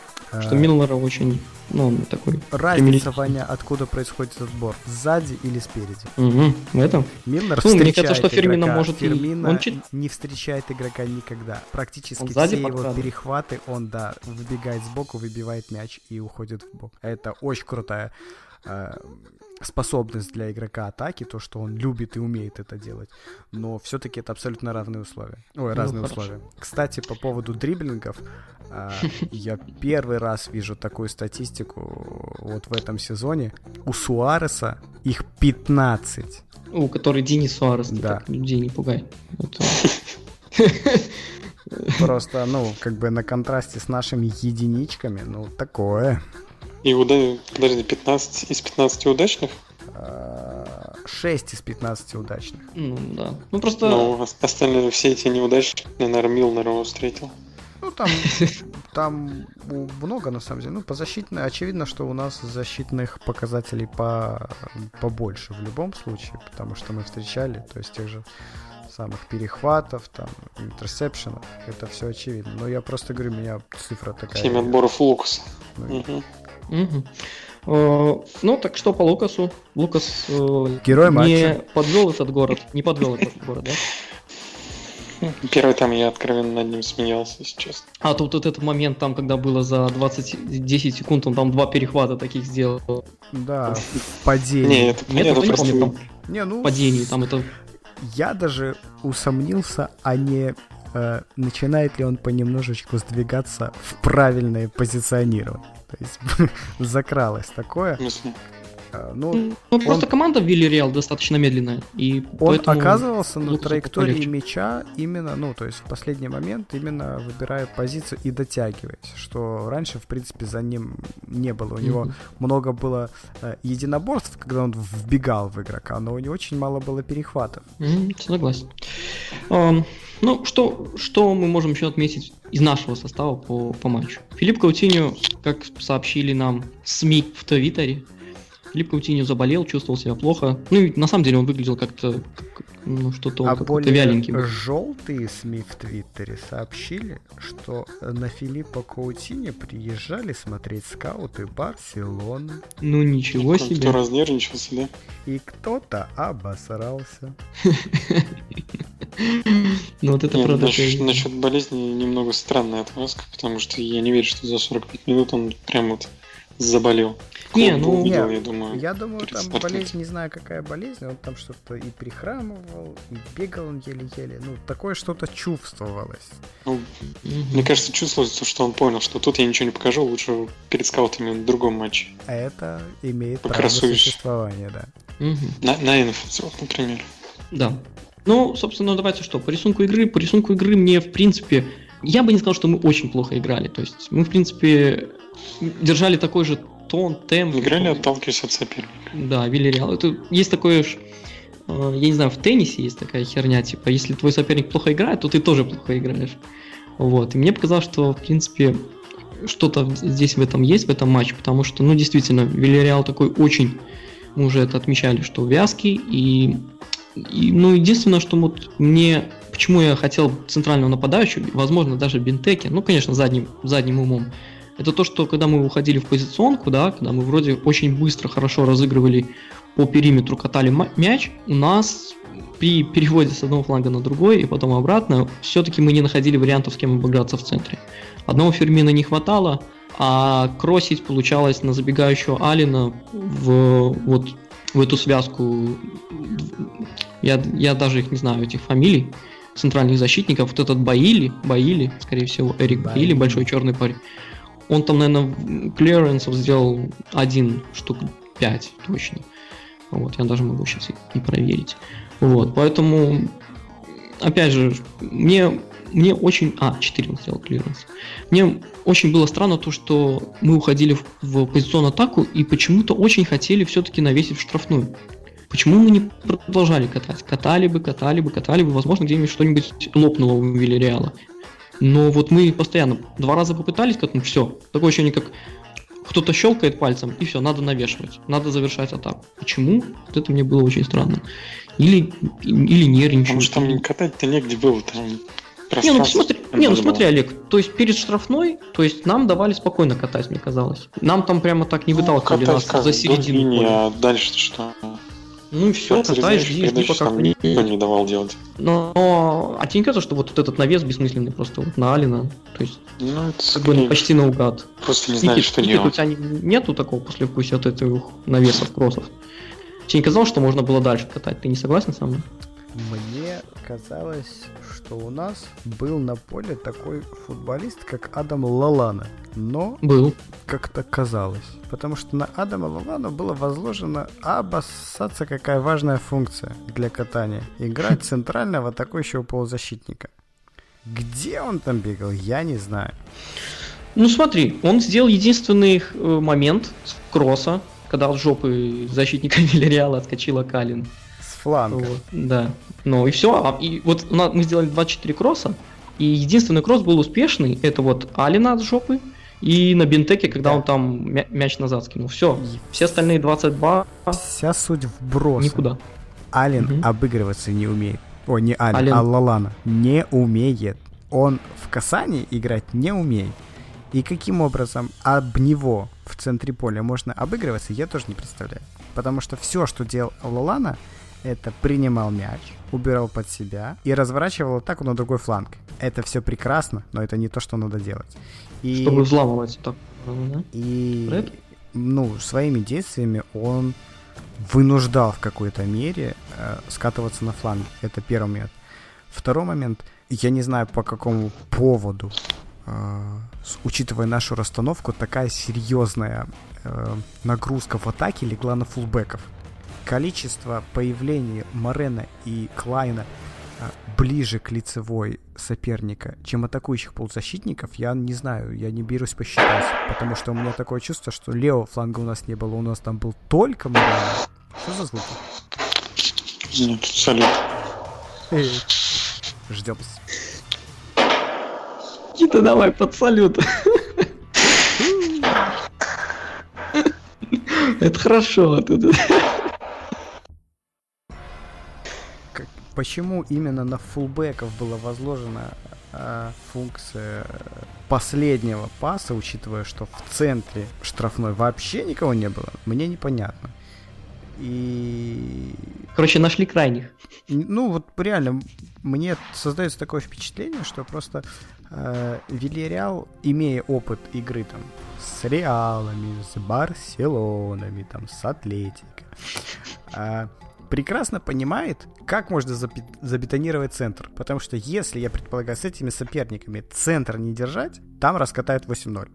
Что а, Милнера очень, ну, он такой... Разница, Ваня, откуда происходит отбор? Сзади или спереди? Угу, в этом? Милнер Ну, мне кажется, что Фермино игрока. может Фермино он не встречает игрока никогда. Практически Он все его подкрадывает. перехваты, он, да, выбегает сбоку, выбивает мяч и уходит в бок. Это очень крутая э, способность для игрока атаки, то, что он любит и умеет это делать. Но все-таки это абсолютно равные условия. Ой, Ну, разные хорошо. условия. Кстати, по поводу дриблингов, я первый раз вижу такую статистику вот в этом сезоне. У Суареса их 15. У который Денис Суарес, Да. так людей не пугай. Это- Просто, ну, как бы на контрасте с нашими единичками, ну, такое. И уда... подожди, 15 из 15 удачных? 6 из 15 удачных. Ну, да. Ну, просто... Ос- остальные все эти неудачные, наверное, Милнер его встретил. Ну, там, там много, на самом деле. Ну, по защитной, очевидно, что у нас защитных показателей по, побольше в любом случае, потому что мы встречали, то есть тех же самых перехватов, там, интерсепшенов, это все очевидно. Но я просто говорю, у меня цифра такая. 7 отборов Лукаса. ну. Мгм. Э, Ну, так что по Лукасу? Лукас э, Герой не матча. подвел этот город, не подвел этот город, да? Первый там я откровенно над ним смеялся, если честно. А тут вот этот момент, там, когда было за 20, 10 секунд, он там два перехвата таких сделал. Да, в падении. Не, это Нет, я не просто... помню, там Не, ну, падение, там это... Я даже усомнился, а не э, начинает ли он понемножечку сдвигаться в правильное позиционирование. То есть закралось такое. В смысле? Э, ну, Ну, просто команда в Вильяреал достаточно медленная, и он оказывался на траектории полегче. мяча именно, ну, то есть в последний момент именно выбирая позицию и дотягиваясь, что раньше, в принципе, за ним не было. У него Мгм. много было э, единоборств, когда он вбегал в игрока, но у него очень мало было перехватов. Мгм, Согласен. Ам, Ну, что, что мы можем еще отметить из нашего состава по, по матчу? Филипп Каутиньо, как сообщили нам СМИ в Твиттере, Филипп Каутиньо заболел, чувствовал себя плохо. Ну, и на самом деле он выглядел как-то, как- ну, что-то он а какой-то более вяленький. был. желтые СМИ в Твиттере сообщили, что на Филиппа Каутини приезжали смотреть скауты Барселоны, Ну, ничего Кто себе. разнервничался, да? и кто-то обосрался. Ну, вот это Не, правда. насчет, насчет болезни немного странная отмазка, потому что я не верю, что за 45 минут он прям вот заболел. Не, ну, увидел, не, я думаю. Я думаю, там болезнь, не знаю какая болезнь, он там что-то и прихрамывал, и бегал он еле-еле. Ну, такое что-то чувствовалось. Ну, мне кажется, чувствуется, что он понял, что тут я ничего не покажу, лучше перед скаутами в другом матче. А это имеет право на существование, да. На, на Энфилд, вот, например. Да. Ну, собственно, давайте что, по рисунку игры, по рисунку игры мне, в принципе, я бы не сказал, что мы очень плохо играли. То есть мы, в принципе, держали такой же тон, темп. Играли, отталкиваясь от соперника. Да, Вильяреал. Это есть такое ж, э, я не знаю, в теннисе есть такая херня, типа, если твой соперник плохо играет, то ты тоже плохо играешь. Вот. И мне показалось, что, в принципе, что-то здесь в этом есть, в этом матче, потому что, ну, действительно, Вильяреал такой очень, мы уже это отмечали, что вязкий, и, и, ну, единственное, что вот мне, почему я хотел центрального нападающего, возможно, даже Бентеки, ну, конечно, задним, задним умом, это то, что когда мы уходили в позиционку, да, когда мы вроде очень быстро, хорошо разыгрывали по периметру, катали мяч, у нас при переводе с одного фланга на другой и потом обратно, все-таки мы не находили вариантов, с кем обыграться в центре. Одного Фермина не хватало, а кроссить получалось на забегающего Алина в, вот, в эту связку. Я, я даже их не знаю, этих фамилий центральных защитников. Вот этот Баили, Баили, скорее всего, Эрик Баили, Баили. большой черный парень. Он там, наверное, клиренсов сделал один штук 5 точно. Вот, я даже могу сейчас и проверить. Вот, поэтому, опять же, мне, мне очень... А, 4 он сделал клиренс. Мне очень было странно то, что мы уходили в, в позиционную атаку и почему-то очень хотели все-таки навесить в штрафную. Почему мы не продолжали катать? Катали бы, катали бы, катали бы, возможно, где-нибудь что-нибудь лопнуло у Вильяреала. Но вот мы постоянно два раза попытались катнуть, все. Такое ощущение, как кто-то щелкает пальцем, и все, надо навешивать, надо завершать атаку. Почему? Вот это мне было очень странно. Или, или нервничают. Потому что там катать-то негде было, там Не, ну смотри, не, ну смотри. Олег, то есть перед штрафной, то есть нам давали спокойно катать, мне казалось. Нам там прямо так не Ну, выталкивали катать нас как, за середину линии, а дальше что? Ну и все, передачу, пока там кто-нибудь- никто не давал делать. Но, а тебе не кажется, что вот этот навес бессмысленный просто вот на Алина? То есть, Ну, это как бы ну, почти наугад. просто не Никит, что Никит, у делать. тебя не- нету такого послевкусия от этих навесов, кроссов? Тебе не казалось, что можно было дальше катать? Ты не согласен со мной? Мне казалось, что у нас был на поле такой футболист, как Адам Лалана. Но Был. как-то казалось. Потому что на Адама Лалана было возложено обоссаться какая важная функция для катания. Играть центрального атакующего полузащитника. Где он там бегал, я не знаю. Ну смотри, он сделал единственный э, момент с кросса, когда от жопы защитника Вильяреала отскочила Калин. Фланга. Вот, да. Ну и все. И вот мы сделали 24 кросса, и единственный кросс был успешный, это вот Алина от жопы, и на Бентеке, когда Да. он там мя- мяч назад скинул. Все. Все остальные 22 Вся суть в бросах. никуда. Ален Мгм. обыгрываться не умеет. Ой, не Ален, Ален. а Лалана. Не умеет. Он в касании играть не умеет. И каким образом об него в центре поля можно обыгрываться, я тоже не представляю. Потому что все, что делал Лалана, это принимал мяч, убирал под себя и разворачивал атаку на другой фланг. Это все прекрасно, но это не то, что надо делать. И, Чтобы взламывать так. да? и Рэп? ну, своими действиями он вынуждал в какой-то мере э, скатываться на фланг. Это первый момент. Второй момент, я не знаю по какому поводу, э, учитывая нашу расстановку, такая серьезная э, нагрузка в атаке легла на фулбеков. Количество появлений Морена и Клайна э, ближе к лицевой соперника, чем атакующих полузащитников, я не знаю, я не берусь посчитать, потому что у меня такое чувство, что левого фланга у нас не было, у нас там был только Морена. Что за звуки? Ну, тут салют. Ждем. Никита, давай под салют. Это хорошо. Тут- Почему именно на фулбеков была возложена э, функция последнего паса, учитывая, что в центре штрафной вообще никого не было, мне непонятно. И Короче, нашли крайних. Ну, вот реально, мне создается такое впечатление, что просто э, Вильяреал, имея опыт игры там с Реалами, с Барселонами, там, с Атлетико, э, прекрасно понимает, как можно забетонировать центр. Потому что если, я предполагаю, с этими соперниками центр не держать, там раскатают 8-0.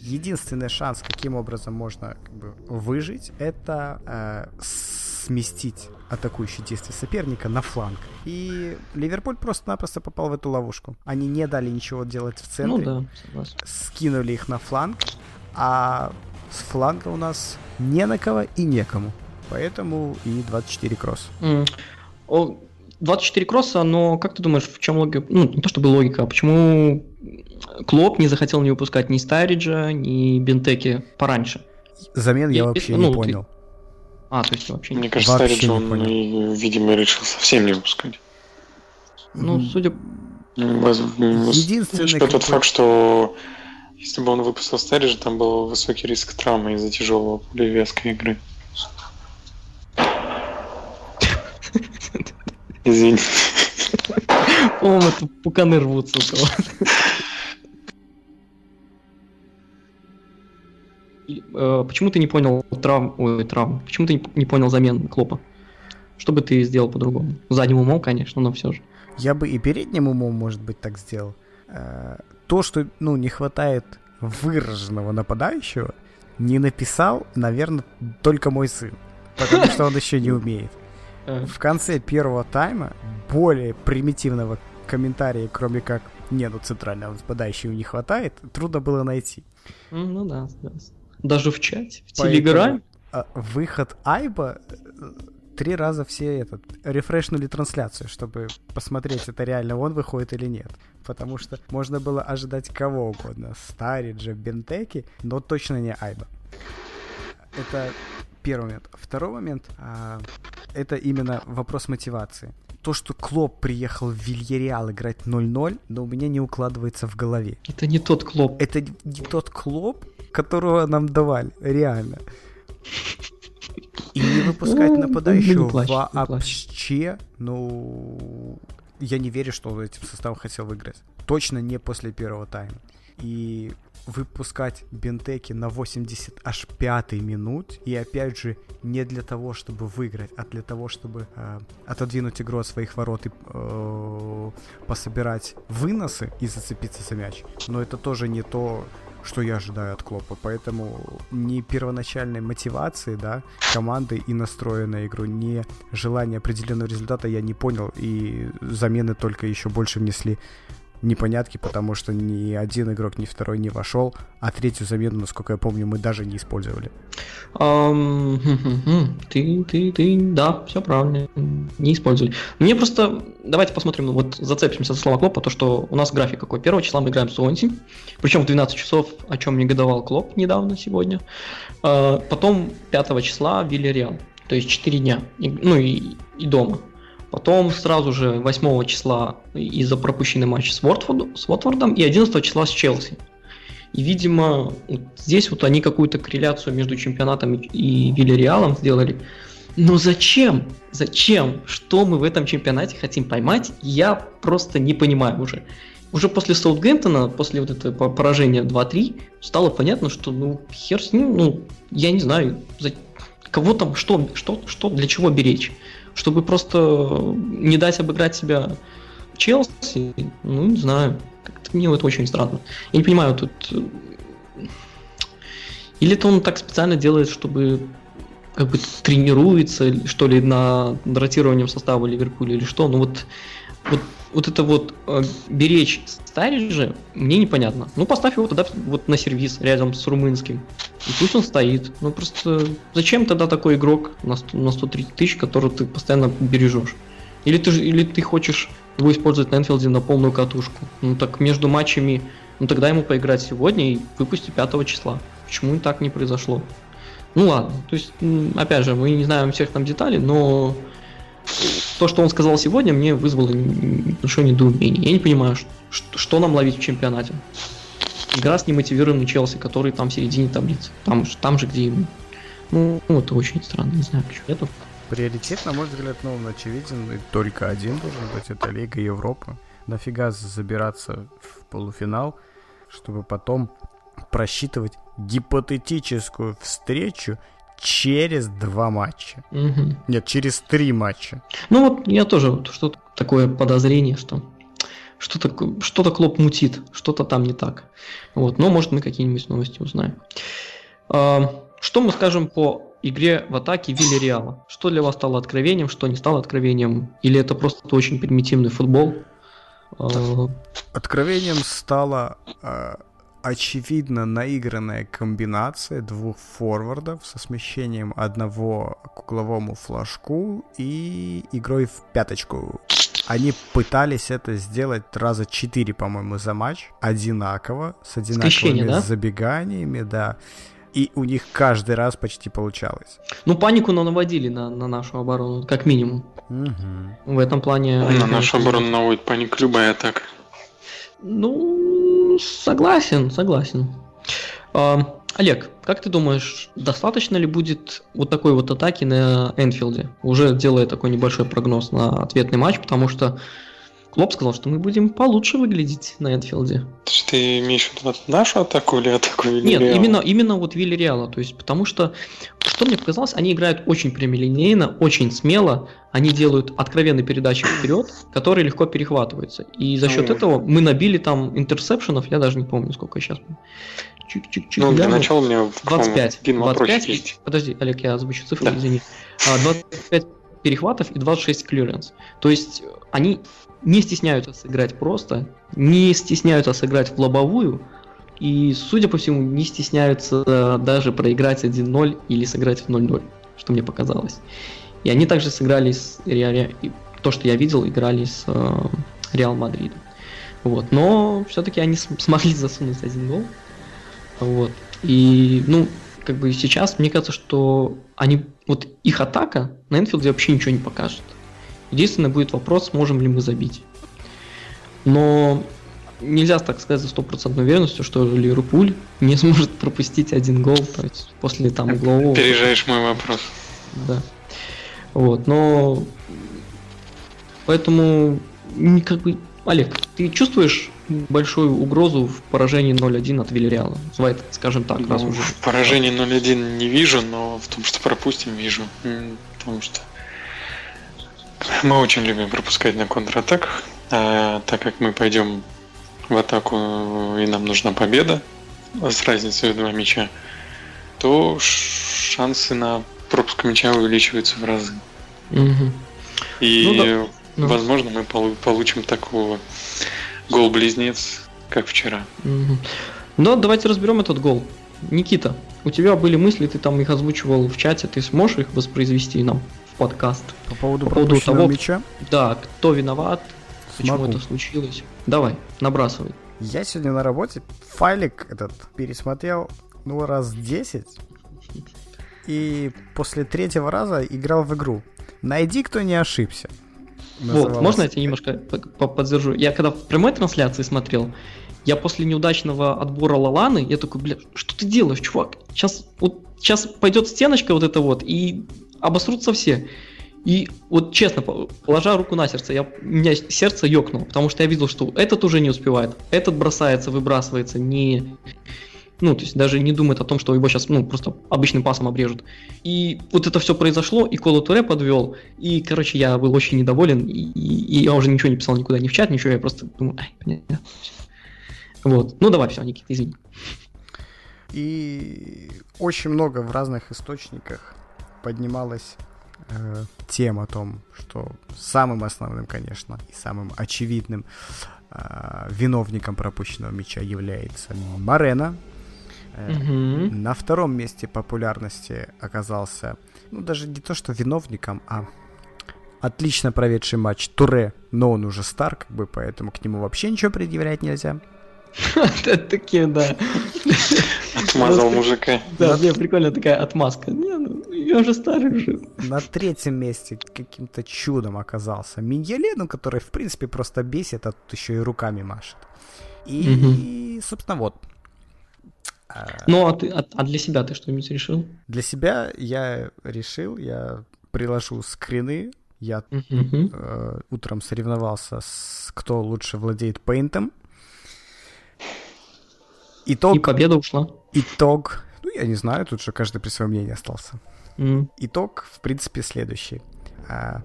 Единственный шанс, каким образом можно как бы, выжить, это э, сместить атакующие действия соперника на фланг. И Ливерпуль просто-напросто попал в эту ловушку. Они не дали ничего делать в Ну центре, да, согласен. скинули их на фланг, а с фланга у нас не на кого и некому. Поэтому и 24 кросс. О, 24 кросса, но как ты думаешь, в чем логика? Ну, не то чтобы логика, а почему Клоп не захотел не выпускать ни Стариджа, ни Бентеки пораньше? Замен И- я и- вообще ну, не ты- понял. А, то есть вообще не... Мне кажется, Вообще Старидж, не он, понял. и, видимо, решил совсем не выпускать. Ну, М, судя... Единственный, как тот факт, что если бы он выпустил Стариджа, там был высокий риск травмы из-за тяжелого полевеской игры. Извини. По-моему, это пуканы рвутся у кого э, Почему ты не понял травм... Ой, травм. Почему ты не- не понял замен Клопа? Что бы ты сделал по-другому? Задним умом, конечно, но все же. Я бы и передним умом, может быть, так сделал. Э, То, что, ну, не хватает выраженного нападающего, не написал, наверное, только мой сын. Потому что он еще не умеет. В конце первого тайма более примитивного комментария, кроме как «не, ну центрального нападающего не хватает», трудно было найти. м, Ну да, согласен. Даже в чате, в Поэтому, Телеграме. а, Выход Айба э, три раза все этот рефрешнули трансляцию, чтобы посмотреть, это реально он выходит или нет. Потому что можно было ожидать кого угодно. Стариджа, Бентеки, но точно не Айба. Это первый момент. Второй момент а, это именно вопрос мотивации. То, что Клоп приехал в Вильяреал играть 0-0, но у меня не укладывается в голове. Это не тот клоп. Это не тот Клоп, которого нам давали, реально. И не выпускать Ну, нападающего не плачь, не плачь. вообще, ну, я не верю, что он этим составом хотел выиграть. Точно не после первого тайма. И выпускать Бентеки на 80 аж 5 минут, и опять же, не для того, чтобы выиграть, а для того, чтобы э, отодвинуть игру от своих ворот и э, пособирать выносы и зацепиться за мяч. Но это тоже не то, что я ожидаю от Клопа. Поэтому ни первоначальной мотивации, да, команды и настроя на игру, ни желания определенного результата я не понял. И замены только еще больше внесли непонятки, потому что ни один игрок, ни второй не вошел, а третью замену, насколько я помню, мы даже не использовали. Ты, ты, ты, да, все правильно, не использовали. Мне просто, давайте посмотрим, ну, вот зацепимся за слова Клопа, то, что у нас график какой. Первого числа мы играем с Уонси, причем в 12 часов, о чем негодовал Клоп недавно, сегодня. А, Потом 5 числа Вильяреал, то есть 4 дня, ну и, и дома. Потом сразу же 8 числа из-за пропущенный матч с, Уотфорду- с Уотфордом и 11 числа с Челси. И, видимо, вот здесь вот они какую-то корреляцию между чемпионатом и- Вильяреалом сделали. Но зачем? Зачем? Что мы в этом чемпионате хотим поймать? Я просто не понимаю уже. Уже после Саутгемптона, после вот этого по- поражения 2-3, стало понятно, что ну хер с ним, ну я не знаю, за- кого там, что, что, что, для чего беречь? Чтобы просто не дать обыграть себя Челси, ну не знаю, как-то мне это очень странно. Я не понимаю, тут э, или это он так специально делает, чтобы как бы тренируется, что ли, на ротированием состава Ливерпуля или что. Ну вот, вот, вот это вот э, беречь Стариджа мне непонятно. Ну поставь его тогда вот на сервис рядом с румынским. И пусть он стоит. Ну просто зачем тогда такой игрок на, 100 на 130 тысяч, который ты постоянно бережешь? Или ты, или ты хочешь его использовать на Энфилде на полную катушку? Ну так между матчами, ну тогда ему поиграть сегодня и выпусти 5 числа. Почему так не произошло? Ну ладно, то есть, опять же, мы не знаем всех там деталей, но то, что он сказал сегодня, мне вызвало н- большое недоумение. Я не понимаю, ш- что нам ловить в чемпионате. Игра с немотивированным Челси, который там в середине таблицы. Там, там же, где ему. Ну, ну, это очень странно, не знаю, почему. Это Приоритет, на мой взгляд, ну, он очевиден, и только один должен быть, это Лига Европы. Нафига забираться в полуфинал, чтобы потом просчитывать гипотетическую встречу через два матча. Мгм. Нет, через три матча. Ну вот я тоже вот что-то такое подозрение, что что-то что-то Клоп мутит, что-то там не так. Вот, но может мы какие-нибудь новости узнаем. А, Что мы скажем по игре в атаке Вильяреала? Что для вас стало откровением, что не стало откровением? Или это просто очень примитивный футбол? А, Откровением стала э, очевидно наигранная комбинация двух форвардов со смещением одного к угловому флажку и игрой в пяточку. Они пытались это сделать раза четыре, по-моему, за матч, одинаково, с одинаковыми Скрещение, да? забеганиями, да. И у них каждый раз почти получалось. Ну, панику на- наводили на, на нашу оборону, как минимум. Мгм. В этом плане... На нашу оборону наводит панику любая атака. Ну, согласен, согласен. А, Олег, как ты думаешь, достаточно ли будет вот такой вот атаки на Энфилде? Уже делая такой небольшой прогноз на ответный матч, потому что Клоп сказал, что мы будем получше выглядеть на Энфилде. То есть ты имеешь в виду нашу атаку или атаку Нет, Вильяреала? именно, именно вот Вильяреала, то есть потому что, что мне показалось, они играют очень прямолинейно, очень смело, они делают откровенные передачи вперед, которые легко перехватываются. И за счет Мгм. этого мы набили там интерсепшенов, я даже не помню, сколько сейчас. Чик-чик-чик. Ну, для начала у меня по-моему, 25. один вопросик 25 и- есть. Подожди, Олег, я озвучу цифры, Да. извини. А, 25 перехватов и 26 клиренс. То есть они не стесняются сыграть просто, не стесняются сыграть в лобовую, и, судя по всему, не стесняются даже проиграть 1-0 или сыграть в 0-0, что мне показалось. И они также сыграли с Ре- Ре- и то, что я видел, играли с э, Реал Мадридом. Вот. Но все-таки они см- смогли засунуть один гол. Вот. И, ну, как бы сейчас, мне кажется, что они, вот их атака на Энфилде вообще ничего не покажет. Единственный будет вопрос, сможем ли мы забить. Но нельзя так сказать за стопроцентной уверенностью, что Ливерпуль не сможет пропустить один гол, то есть после там углового. Опережаешь мой вопрос. Да. Вот, но поэтому как бы Олег, ты чувствуешь большую угрозу в поражении 0-1 от Вильяреала? Давай, так скажем так, раз Ну, уже. в поражении 0-1 не вижу, но в том, что пропустим, вижу. Потому что мы очень любим пропускать на контратаках. А так как мы пойдем в атаку и нам нужна победа с разницей в два мяча, то шансы на пропуск мяча увеличиваются в разы. Мгм. И, Ну да. Ну. возможно, мы полу- получим такого гол-близнец, как вчера. Мгм. Но давайте разберем этот гол. Никита, у тебя были мысли, ты там их озвучивал в чате, ты сможешь их воспроизвести нам подкаст? По поводу По поводу того- мяча, Да, кто виноват, почему Смогу. это случилось? Давай, набрасывай. я сегодня на работе файлик этот пересмотрел, ну, раз 10. И после третьего раза играл в игру. Найди, кто не ошибся. Вот, Называлась. можно я тебя немножко по- по- поддержу? Я когда в прямой трансляции смотрел, я после неудачного отбора Лаланы, я такой, бля, что ты делаешь, чувак? Сейчас, вот, сейчас пойдет стеночка вот эта вот, и обосрутся все. И вот честно, по- положа руку на сердце, я, у меня сердце ёкнуло, потому что я видел, что этот уже не успевает, этот бросается, выбрасывается, не... Ну, то есть даже не думает о том, что его сейчас, ну, просто обычным пасом обрежут. И вот это все произошло, и Коло Туре подвел, и, короче, я был очень недоволен, и, и- и я уже ничего не писал никуда, ни в чат, ничего, я просто думаю, ай, понятно. Вот. Ну давай, все, Никита, извини. И очень много в разных источниках поднималась э, тема о том, что самым основным, конечно, и самым очевидным э, виновником пропущенного мяча является Марена. Э, Мгм. На втором месте популярности оказался, ну даже не то, что виновником, а отлично проведший матч Туре, но он уже стар, как бы, поэтому к нему вообще ничего предъявлять нельзя. Такие, да. Отмазал мужика. Да, мне прикольно такая отмазка. Не, ну, я уже старый уже. На третьем месте каким-то чудом оказался Миньеле, ну, который, в принципе, просто бесит, а тут еще и руками машет. И, собственно, вот. А, Ну, а, ты, а, а для себя ты что-нибудь решил? Для себя я решил, я приложу скрины, я Мгм. э, утром соревновался с кто лучше владеет пейнтом. Итог, И победа ушла. итог, ну, я не знаю, тут же каждый при своем мнении остался. М. Итог, в принципе, следующий. А,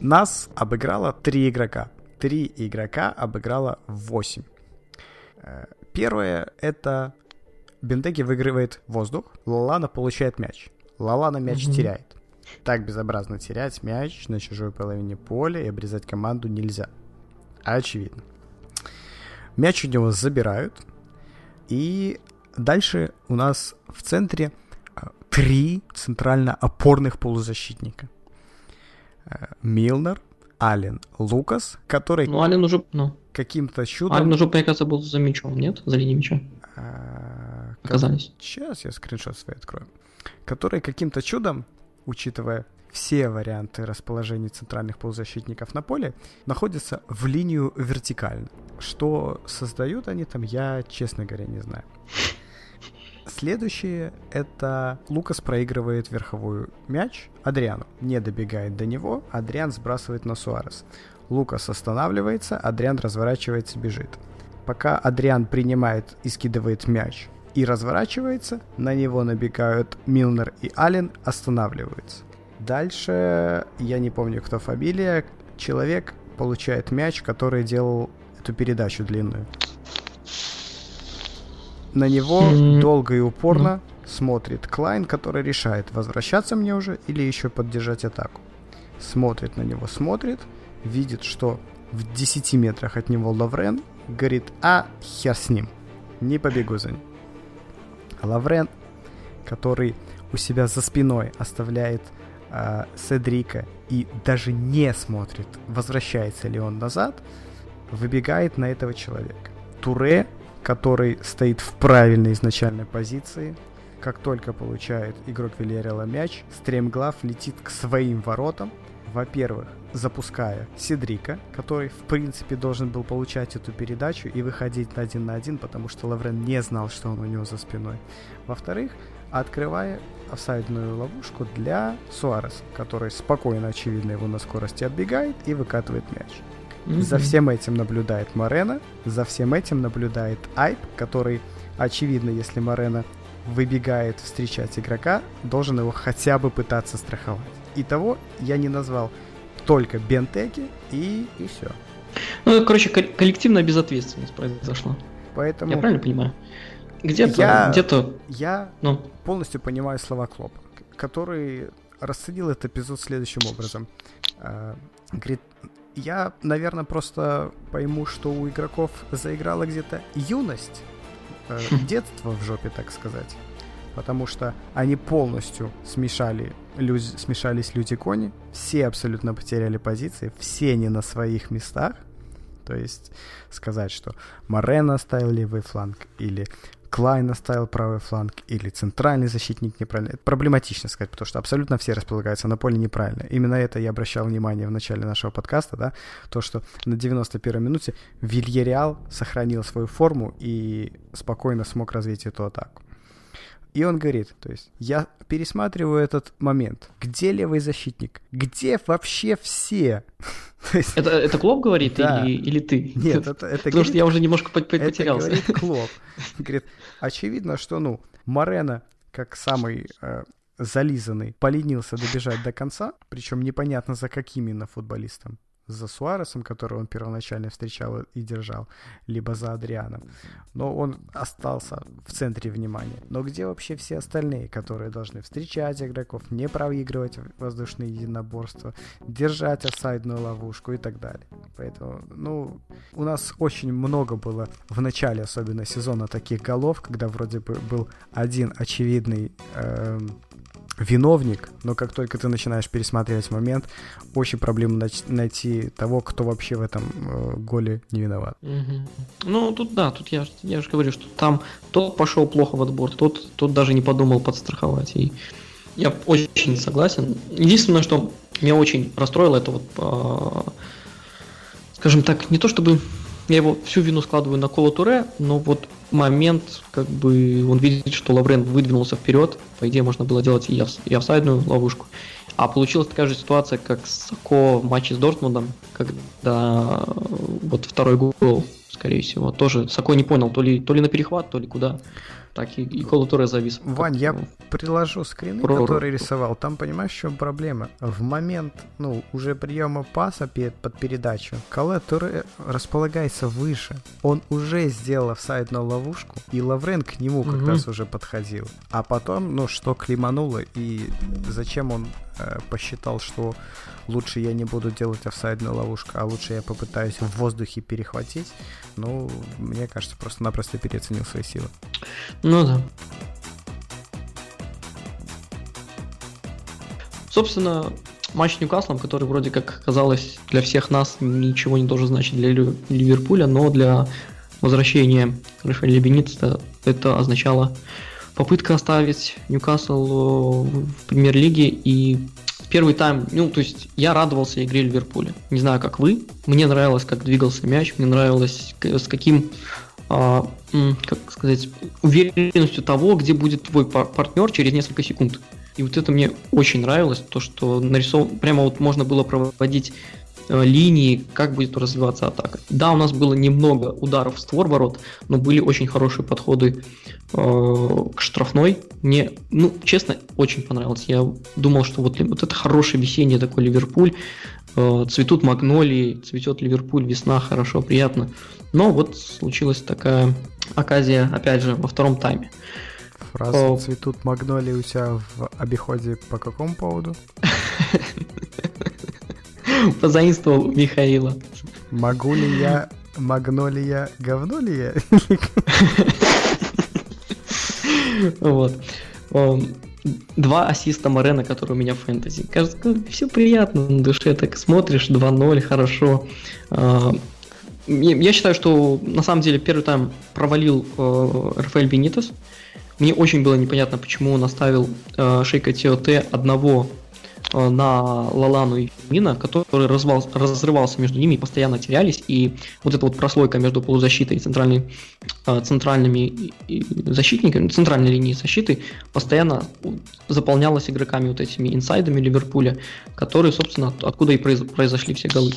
нас обыграло три игрока. Три игрока обыграло 8. Первое — это Бентеги выигрывает воздух, Лалана получает мяч. Лалана мяч Мгм. теряет. Так безобразно терять мяч на чужой половине поля и обрезать команду нельзя. Очевидно. Мяч у него забирают. И дальше у нас в центре а, три центрально-опорных полузащитника. Э, Милнер, Аллен, Лукас, который Ну, Ален уже, ну, каким-то чудом... Ален уже, мне кажется, был за мячом, нет? За линией мяча а, оказались. Сейчас я скриншот свой открою. Который каким-то чудом, учитывая все варианты расположения центральных полузащитников на поле, находится в линию вертикально. Что создают они там, я, честно говоря, не знаю. Следующее это Лукас проигрывает верховую мяч Адриану. Не добегает до него, Адриан сбрасывает на Суарес. Лукас останавливается, Адриан разворачивается, бежит. Пока Адриан принимает и скидывает мяч и разворачивается, на него набегают Милнер и Аллен, останавливаются. Дальше, я не помню, кто фамилия, человек получает мяч, который делал эту передачу длинную. На него М, долго и упорно смотрит Клайн, который решает, возвращаться мне уже или еще поддержать атаку. Смотрит на него, смотрит, видит, что в 10 метрах от него Лаврен, говорит, а хер с ним, не побегу за ним. Лаврен, который у себя за спиной оставляет э, Седрика и даже не смотрит, возвращается ли он назад, выбегает на этого человека. Туре, который стоит в правильной изначальной позиции, как только получает игрок Вильяреала мяч, стремглав летит к своим воротам, во-первых, запуская Седрика, который, в принципе, должен был получать эту передачу и выходить на один на один, потому что Лаврен не знал, что он у него за спиной. Во-вторых, открывая офсайдную ловушку для Суареса, который спокойно, очевидно, его на скорости отбегает и выкатывает мяч. Мгм. За всем этим наблюдает Морена, за всем этим наблюдает Айп, который, очевидно, если Морена выбегает встречать игрока, должен его хотя бы пытаться страховать. Итого я не назвал только Бентеки и, и все. Ну, короче, кол- коллективная безответственность произошла. Поэтому Я правильно понимаю? Где-то, Я- где-то, я ну, полностью понимаю слова Клопа, который расценил этот эпизод следующим образом. А, Говорит, я, наверное, просто пойму, что у игроков заиграла где-то юность, э, детство в жопе, так сказать. Потому что они полностью смешали, лю- смешались люди-кони, все абсолютно потеряли позиции, все не на своих местах. То есть сказать, что Морено оставил левый фланг, или Клайн оставил правый фланг, или центральный защитник неправильно. Это проблематично сказать, потому что абсолютно все располагаются на поле неправильно. Именно это я обращал внимание в начале нашего подкаста, да, то, что на 91-й минуте Вильяреал сохранил свою форму и спокойно смог развить эту атаку. И он говорит, то есть, я пересматриваю этот момент. Где левый защитник? Где вообще все? Есть, это, это Клоп говорит Да. или, или ты? Нет, это, это Потому говорит- что я уже немножко по- по- это потерялся. говорит Клоп. Говорит, очевидно, что, ну, Морено, как самый э, зализанный, поленился добежать до конца, причем непонятно за каким именно футболистом. За Суаресом, которого он первоначально встречал и держал, либо за Адрианом. Но он остался в центре внимания. Но где вообще все остальные, которые должны встречать игроков, не проигрывать воздушные единоборства, держать офсайдную ловушку и так далее. Поэтому, ну, у нас очень много было в начале, особенно сезона, таких голов, когда вроде бы был один очевидный эм, виновник, но как только ты начинаешь пересматривать момент, очень проблемно найти того, кто вообще в этом э, голе не виноват. Мгм. Ну, тут да, тут я, я же говорю, что там тот пошел плохо в отбор, тот, тот даже не подумал подстраховать. И я очень согласен. Единственное, что меня очень расстроило, это вот, а, скажем так, не то чтобы я его всю вину складываю на Кола Туре, но вот момент, как бы он видит, что Лаврен выдвинулся вперед, по идее можно было делать и, офс- и офсайдную ловушку. А получилась такая же ситуация, как с Сако в матче с Дортмундом, когда э, вот второй гол, скорее всего, тоже Сако не понял, то ли, то ли на перехват, то ли куда. Так и, и Туре завис. Вань, Как, я ну, приложу скрины, Про- которые рисовал. Там, понимаешь, в чем проблема? В момент, ну, уже приема паса пе- под передачу, Кале Туре располагается выше. Он уже сделал офсайдную ловушку, и Лаврен к нему как Мгм. раз уже подходил. А потом, ну, что климануло, и зачем он э, посчитал, что лучше я не буду делать офсайдную ловушку, а лучше я попытаюсь в воздухе перехватить, ну, мне кажется, просто-напросто переоценил свои силы. Ну да. Собственно, матч с Ньюкаслом, который вроде как казалось для всех нас ничего не должен значить для Ливерпуля, но для возвращения Рафаэля Беница это означало попытка оставить Ньюкасл э, в премьер-лиге и первый тайм, ну, то есть я радовался игре Ливерпуля. Не знаю, как вы. Мне нравилось, как двигался мяч, мне нравилось, с каким а, как сказать, уверенностью того, где будет твой пар- партнер через несколько секунд. И вот это мне очень нравилось, то, что нарисован, прямо вот можно было проводить линии, как будет развиваться атака. Да, у нас было немного ударов в створ ворот, но были очень хорошие подходы э, к штрафной. Мне, ну, честно, очень понравилось. Я думал, что вот, вот это хорошее весеннее такой Ливерпуль, э, цветут магнолии, цветет Ливерпуль, весна, хорошо, приятно. Но вот случилась такая оказия, опять же, во втором тайме. Фраза. «Цветут магнолии» у тебя в обиходе по какому поводу? Позаимствовал у Михаила. Могу ли я магнолия говнолия? Вот. Эм, два ассиста Морена, которые у меня в фэнтези. Кажется, все приятно на душе, так смотришь, 2-0, хорошо. А, я считаю, что на самом деле первый тайм провалил э, Рафаэль Бенитес. Мне очень было непонятно, почему он оставил э, Шейка ТОТ одного на Лалану и Мина, который развал, разрывался между ними и постоянно терялись, и вот эта вот прослойка между полузащитой и центральной, э, центральными защитниками, центральной линией защиты постоянно заполнялась игроками вот этими инсайдами Ливерпуля, которые, собственно, откуда и произошли все голы.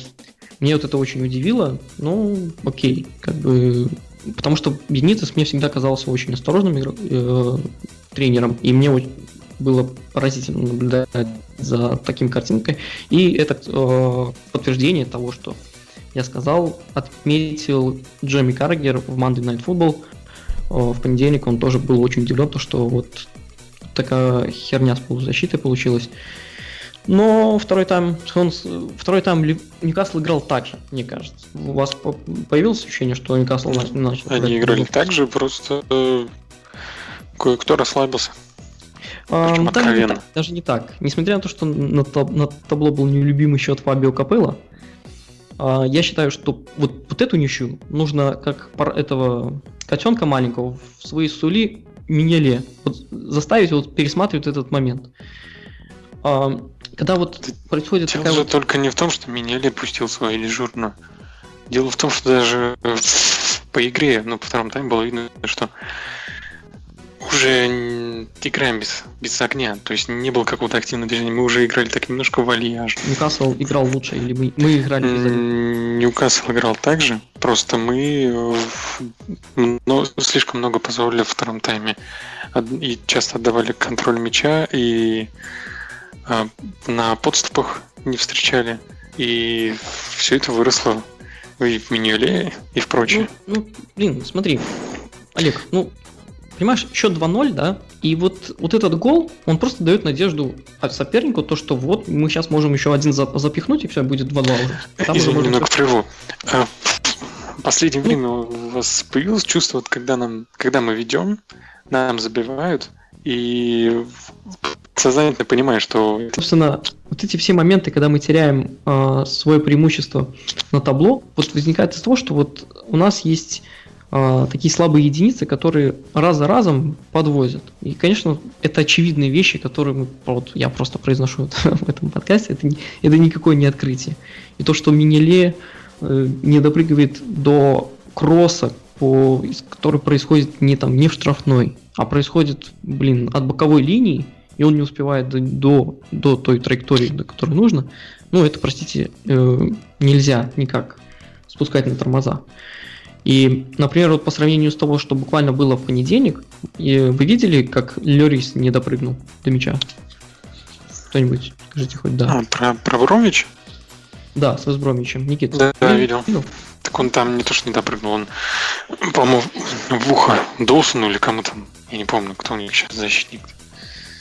Мне вот это очень удивило, ну, окей, как бы Потому что Бенитес мне всегда казался очень осторожным игр... э, тренером, и мне было поразительно наблюдать за таким картинкой. И это э, подтверждение того, что я сказал, отметил Джемми Каргер в Monday Night Football. Э, в понедельник он тоже был очень удивлен, то, что вот такая херня с полузащитой получилась. Но второй тайм, он, второй тайм Ньюкасл играл так же, мне кажется. У вас появилось ощущение, что Ньюкасл начал? Они играли так же, просто э, кое-кто расслабился. А, даже, не так, даже не так. Несмотря на то, что на, таб на табло был нелюбимый счет Фабио Капелла, а, я считаю, что вот, вот эту ничью нужно, как пар этого котенка маленького, в свои сули Минеле вот, заставить вот пересматривать этот момент. А, когда вот происходит Дело такая вот... только не в том, что Минеле пустил свою дежурную. Дело в том, что даже по игре, ну, по второму тайме было видно, что уже играем без, без огня, то есть не было какого-то активного движения, мы уже играли так немножко вальяжно. Ньюкасл играл лучше или мы, мы играли без огня? Ньюкасл играл так же, просто мы э, но, слишком много позволили в втором тайме и часто отдавали контроль мяча и а, на подступах не встречали, и все это выросло и в Миньоле, и в прочее. Ну, ну, блин, смотри, Олег, ну, Понимаешь, счет 2-0, да, и вот, вот этот гол, он просто дает надежду сопернику, то, что вот мы сейчас можем еще один запихнуть, и все, будет 2-2 уже. Извини, немного прерву. А, в последнее ну, время у вас появилось чувство, вот, когда, нам, когда мы ведем, нам забивают, и сознательно понимаешь, что... Собственно, вот эти все моменты, когда мы теряем э, свое преимущество на табло, вот возникает из того, что вот у нас есть э, такие слабые единицы, которые раз за разом подвозят. И, конечно, это очевидные вещи, которые мы, вот, я просто произношу в этом подкасте, это, это никакое не открытие. И то, что Минеле э, не допрыгивает до кросса, по, который происходит не там не в штрафной, а происходит, блин, от боковой линии, и он не успевает до, до, до той траектории, до которой нужно, ну, это, простите, э, нельзя никак спускать на тормоза. И, например, вот по сравнению с того, что буквально было в понедельник, вы видели, как Лерис не допрыгнул до мяча? Кто-нибудь, скажите хоть да. А, про, про Бромич? Да, с Весбромичем. Никита, да, да, видел. видел. Так он там не то, что не допрыгнул, он, по-моему, в ухо Доусону или кому там, я не помню, кто у них сейчас защитник.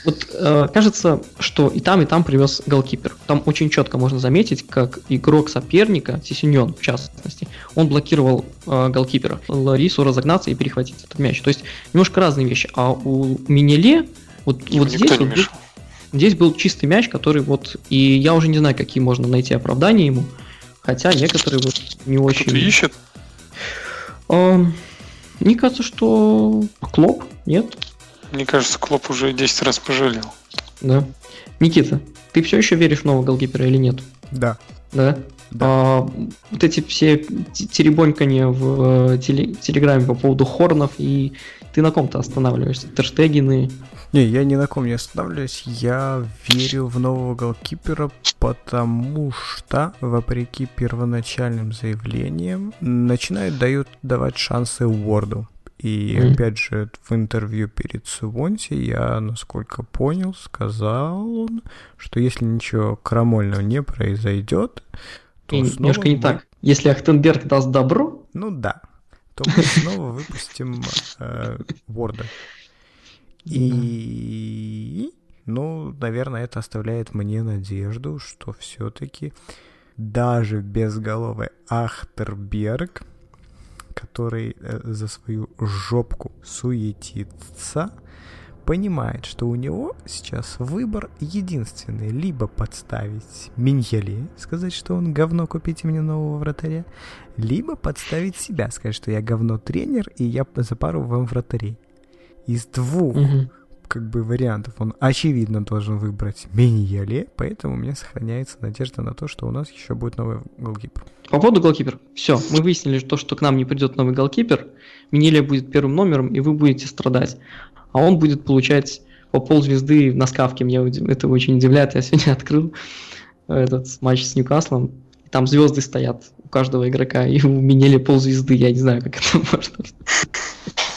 Вот э, кажется, что и там, и там привез голкипер. Там очень четко можно заметить, как игрок соперника, Сисиньон в частности, он блокировал э, голкипера. Ларису разогнаться и перехватить этот мяч. То есть немножко разные вещи. А у Минеле вот, вот здесь, вот, здесь был чистый мяч, который вот... И я уже не знаю, какие можно найти оправдания ему. Хотя некоторые вот не очень... Кто-то ищет? Э, мне кажется, что Клоп, нет? Мне кажется, Клоп уже 10 раз пожалел. Да. Никита, ты все еще веришь в нового голкипера или нет? Да. Да? Да. А, вот эти все теребонькания в э, теле, Телеграме по поводу хорнов, и ты на ком-то останавливаешься? Терштегины? Не, я ни на ком не останавливаюсь. Я верю в нового голкипера, потому что, вопреки первоначальным заявлениям, начинают дают давать шансы Уорду. И mm. опять же, в интервью перед Свонси я, насколько понял, сказал он, что если ничего крамольного не произойдет, то И снова немножко не мы... так. Если Ахтенберг даст добро... Ну да. То мы снова выпустим э, Ворда. И... Ну, наверное, это оставляет мне надежду, что все-таки даже безголовый Ахтерберг который э, за свою жопку суетится, понимает, что у него сейчас выбор единственный. Либо подставить Миньеле, сказать, что он говно, купите мне нового вратаря, либо подставить себя, сказать, что я говно тренер, и я за пару вам вратарей. Из двух Мгм. Как бы вариантов он очевидно должен выбрать Миньеле, поэтому у меня сохраняется надежда на то, что у нас еще будет новый голкипер. По поводу голкипера. Все, мы выяснили то, что к нам не придет новый голкипер. Минелия будет первым номером, и вы будете страдать. А он будет получать по ползвезды на скавке. Меня это очень удивляет. Я сегодня открыл этот матч с Ньюкаслом. и Там звезды стоят у каждого игрока, и у Минели ползвезды. Я не знаю, как это можно.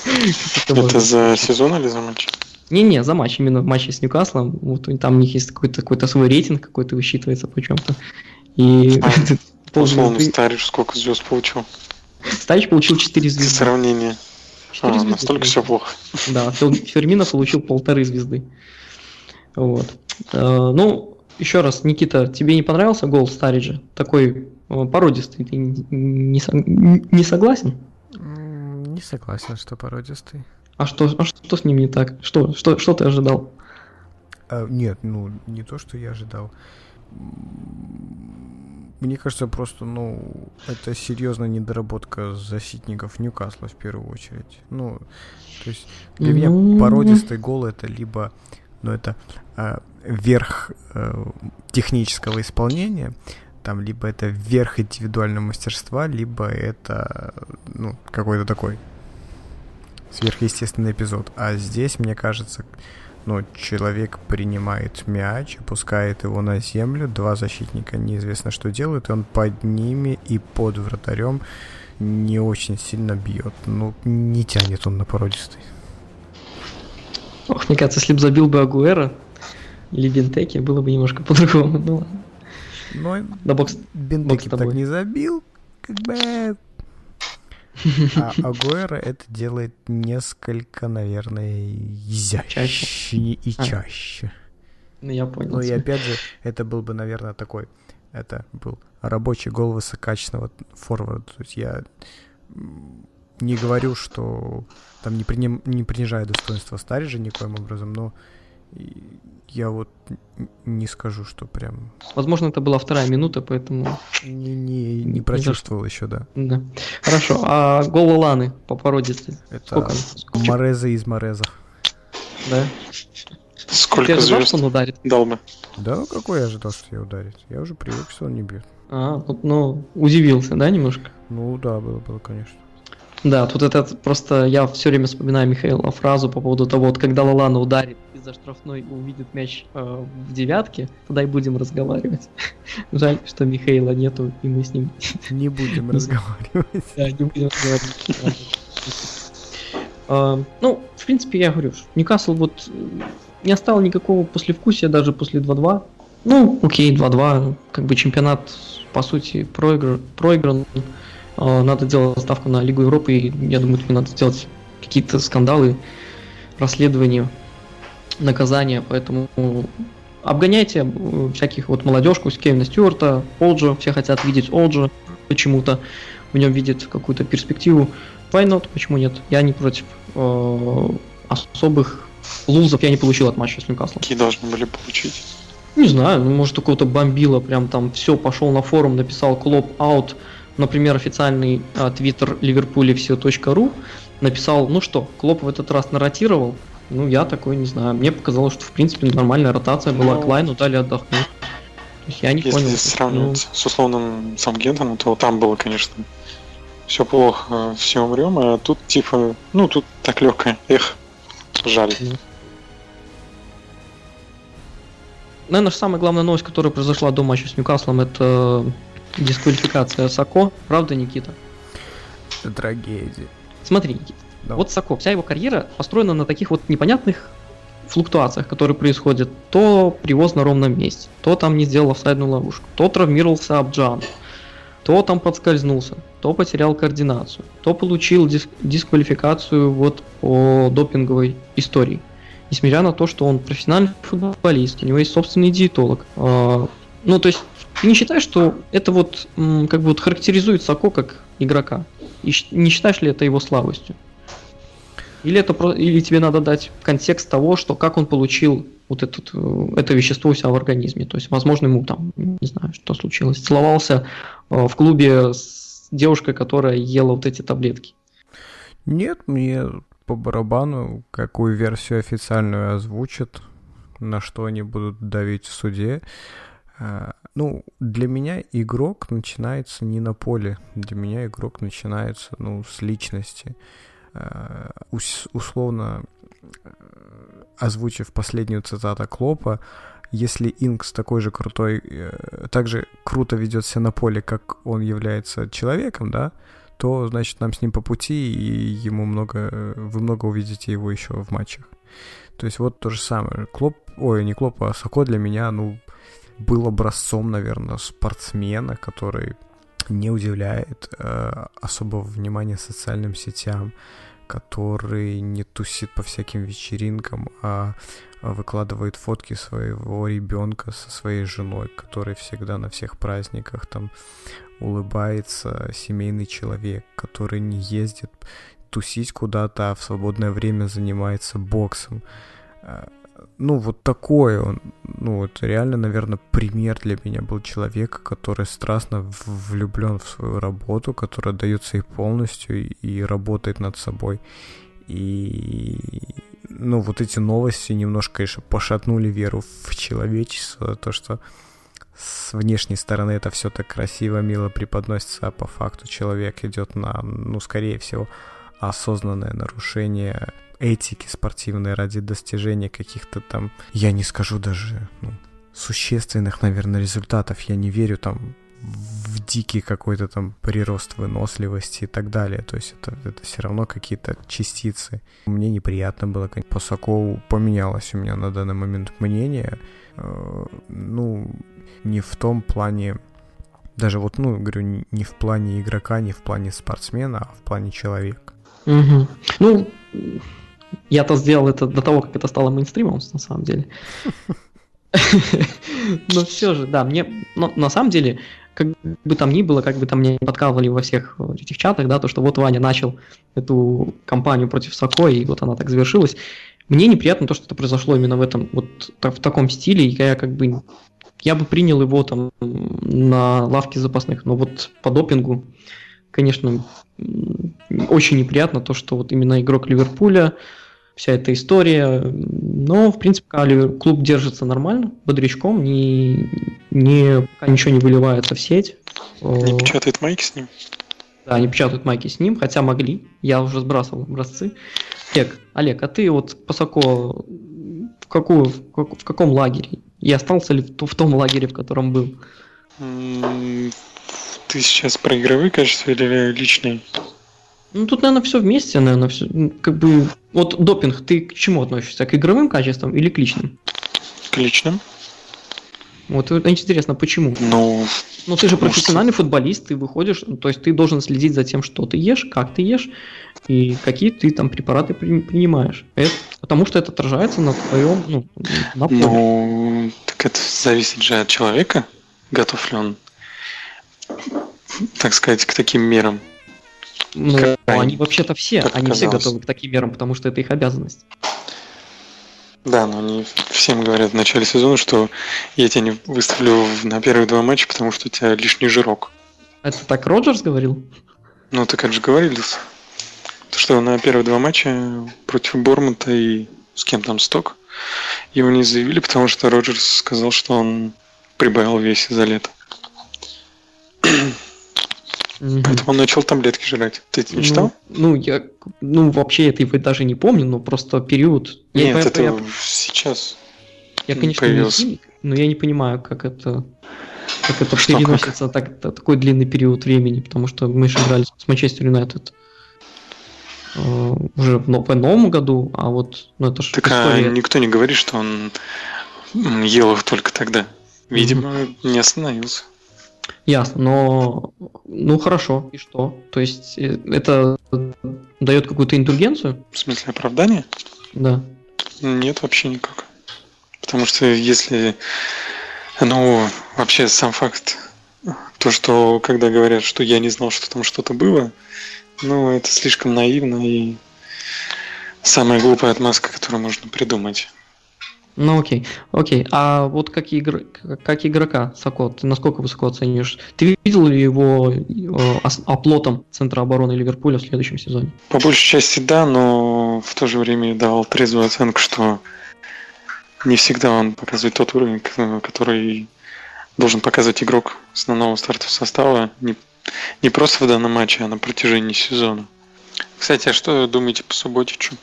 Как это можно. Это за сезон или за матч? Не-не, за матч, именно в матче с Ньюкаслом. Вот там у них есть какой-то какой свой рейтинг, какой-то высчитывается почем-то. И А, Условно, ползвезды- Стариш сколько звезд получил? Старич получил 4 звезды. Сравнение. Четыре А, звезды настолько все плохо. Да, Фермино получил полторы звезды. Вот. Э, Ну, еще раз, Никита, тебе не понравился гол Стариджа? Такой э, породистый, ты не, не со- не согласен? Не согласен, что породистый. А что, а что с ним не так? Что, что, что ты ожидал? А, нет, ну, не то, что я ожидал. Мне кажется, просто, ну, это серьезная недоработка защитников Ньюкасла в первую очередь. Ну, то есть для меня Ну. породистый гол это либо, ну, это а, верх э, технического исполнения, там, либо это верх индивидуального мастерства, либо это, ну, какой-то такой сверхъестественный эпизод. А здесь, мне кажется, ну, человек принимает мяч, опускает его на землю, два защитника неизвестно что делают, и он под ними и под вратарем не очень сильно бьет. Ну, не тянет он на породистый. Ох, мне кажется, если бы забил бы Агуэра или Бентеки, было бы немножко по-другому. Ну. Но Да бокс. Бендеки тобой. так не забил, как бы... А Агуэра это делает несколько, наверное, изящнее и А. чаще. Ну, я понял. Ну и опять же, это был бы, наверное, такой, это был рабочий гол высококачественного форварда. То есть я не говорю, что там не, приним- не принижаю достоинство Стариджа никоим образом, но я вот не скажу, что прям Возможно, это была вторая минута, поэтому... не, не, не прочувствовал еще, да. Да. Хорошо, а гол Ланы по породистой? Это Сколько? Мореза из Морезов. Да. Ты Сколько ожидал, звезд что он ударит? дал бы? Да, ну какой я ожидал, что я ударит? Я уже привык, что он не бьет. А, вот, ну, удивился, да, немножко? Ну да, было, было, конечно. Да, тут это просто я все время вспоминаю Михаила фразу по поводу того, вот когда Лалана ударит из-за штрафной и увидит мяч э, в девятке, тогда и будем разговаривать. Жаль, что Михаила нету, и мы с ним Не будем разговаривать. да, не будем разговаривать. А, Ну, в принципе, я говорю, что Ньюкасл вот э, не оставил никакого послевкусия даже после 2-2. Ну, окей, 2-2, как бы чемпионат, по сути, проигран. проигран. А, Надо делать ставку на Лигу Европы, и я думаю, тебе надо сделать какие-то скандалы, расследования, наказания, поэтому обгоняйте э, всяких вот молодежку с Кевина Стюарта, Олджа, все хотят видеть Олджа почему-то, в нем видят какую-то перспективу. Why not? Почему нет? Я не против э, особых лузов я не получил от матча с Ньюкаслом. Какие должны были получить? Не знаю, ну, может у кого-то бомбило, прям там все, пошел на форум, написал клоп аут, например, официальный а, твиттер Ливерпуля все.ру, написал, ну что, Клоп в этот раз наротировал, ну я такой не знаю, мне показалось, что в принципе нормальная ротация была, Ну, Клайну дали отдохнуть. Я не Если понял. сравнивать с условным Самгентоном, то там было, конечно, все плохо, все умрем, а тут типа, ну тут так легкое. Эх, жаль. Наверное, самая главная новость, которая произошла до матча с Ньюкаслом, это дисквалификация Сако. Правда, Никита? Это трагедия. Смотри, Никита, Да. вот Сако, вся его карьера построена на таких вот непонятных флуктуациях, которые происходят. То привоз на ровном месте, то там не сделал офсайдную ловушку, то травмировался Абджан, то там подскользнулся, то потерял координацию, то получил дис- дисквалификацию вот по допинговой истории. Несмотря на то, что он профессиональный футболист, у него есть собственный диетолог. А, Ну, то есть, не считаешь, что это вот как бы вот характеризует Сако как игрока? И не считаешь ли это его слабостью? Или, это, или тебе надо дать контекст того, что как он получил вот этот, э, это вещество у себя в организме. То есть, возможно, ему там, не знаю, что случилось, целовался э, в клубе с девушкой, которая ела вот эти таблетки. Нет, мне по барабану, какую версию официальную озвучат, на что они будут давить в суде. Ну, для меня игрок начинается не на поле. Для меня игрок начинается, ну, с личности. А, ус- Условно, э, озвучив последнюю цитату Клопа, если Инкс такой же крутой, э, так же круто ведет себя на поле, как он является человеком, да, то, значит, нам с ним по пути, и ему много, э, вы много увидите его еще в матчах. То есть вот то же самое. Клоп, ой, не Клоп, а Сако для меня, ну, был образцом, наверное, спортсмена, который не удивляет э, особого внимания социальным сетям, который не тусит по всяким вечеринкам, а а выкладывает фотки своего ребенка со своей женой, который всегда на всех праздниках там улыбается, семейный человек, который не ездит тусить куда-то, а в свободное время занимается боксом. Ну, вот такой он, ну, вот реально, наверное, пример для меня был человека, который страстно влюблен в свою работу, который отдается ей полностью и работает над собой. И, ну, вот эти новости немножко, конечно, пошатнули веру в человечество, то, что с внешней стороны это все так красиво, мило преподносится, а по факту человек идет на, ну, скорее всего, осознанное нарушение этики спортивной ради достижения каких-то там, я не скажу даже, ну, существенных, наверное, результатов. Я не верю там в дикий какой-то там прирост выносливости и так далее. То есть это, это все равно какие-то частицы. Мне неприятно было. конечно. По Сокову поменялось у меня на данный момент мнение. Э, Ну, не в том плане, даже вот, ну, говорю, не- в плане игрока, не в плане спортсмена, а в плане человека. Мгм. Ну, я-то сделал это до того, как это стало мейнстримом, на самом деле. Но все же, да, мне, но на самом деле, как бы там ни было, как бы там не подкалывали во всех э, этих чатах, да, то, что вот Ваня начал эту кампанию против Соко, и вот она так завершилась. Мне неприятно то, что это произошло именно в этом, вот в таком стиле, и я как бы, я бы принял его там на лавке запасных, но вот по допингу, конечно, очень неприятно то, что вот именно игрок Ливерпуля, вся эта история. Но, в принципе, клуб держится нормально, бодрячком, не, не, пока ничего не выливается в сеть. Не печатает майки с ним. Да, они печатают майки с ним, хотя могли. Я уже сбрасывал образцы. Олег, Олег, а ты вот Пасако в, какую, в, как- в каком лагере? И остался ли в, в том лагере, в котором был? Ты сейчас про игровые качества или личные? Ну, тут, наверное, все вместе, наверное, все, как бы... Вот допинг, ты к чему относишься? К игровым качествам или к личным? К личным? Вот интересно, почему? Ну, Ну, ты же Потому что- профессиональный футболист, ты выходишь, ну, то есть ты должен следить за тем, что ты ешь, как ты ешь, и какие ты там препараты при- принимаешь. Это- потому что это отражается на твоем, ну, на поле. ну, так это зависит же от человека, готов ли он, так сказать, к таким мерам. Ну, как- они вообще-то все, как они все оказалось. готовы к таким мерам, потому что это их обязанность. Да, но они всем говорят в начале сезона, что я тебя не выставлю на первые два матча, потому что у тебя лишний жирок. Это так Роджерс говорил? Ну, так как же говорили, то, что на первые два матча против Бормута и с кем там Сток его не заявили, потому что Роджерс сказал, что он прибавил в весе за лето. Поэтому он начал таблетки жрать. Ты это не читал? Ну, ну, я, ну, вообще это его даже не помню, но просто период. Я, Нет, я- это я- сейчас. Я, конечно, не появился. химик, но я не понимаю, как это, как это Что, переносится так, та- такой длинный период времени, потому что мы же играли с Манчестер Юнайтед э, уже в, но- по новому году, а вот, ну это же Так а никто не говорит, что он ел их только тогда. Видимо, не остановился. Ясно, но ну хорошо, и что? То есть э, это дает какую-то индульгенцию? В смысле оправдания? Да. Нет, вообще никак. Потому что если, ну, вообще сам факт, то, что когда говорят, что я не знал, что там что-то было, ну, это слишком наивно и Самая глупая отмазка, которую можно придумать. Ну окей, окей. А вот как, игр... как игрока, Сако, ты насколько высоко оценишь? Ты видел ли его э, оплотом центра обороны Ливерпуля в следующем сезоне? По большей части да, но в то же время дал трезвую оценку, что не всегда он показывает тот уровень, который должен показывать игрок основного стартового состава. Не, не просто в данном матче, а на протяжении сезона. Кстати, а что думаете по Субботичу?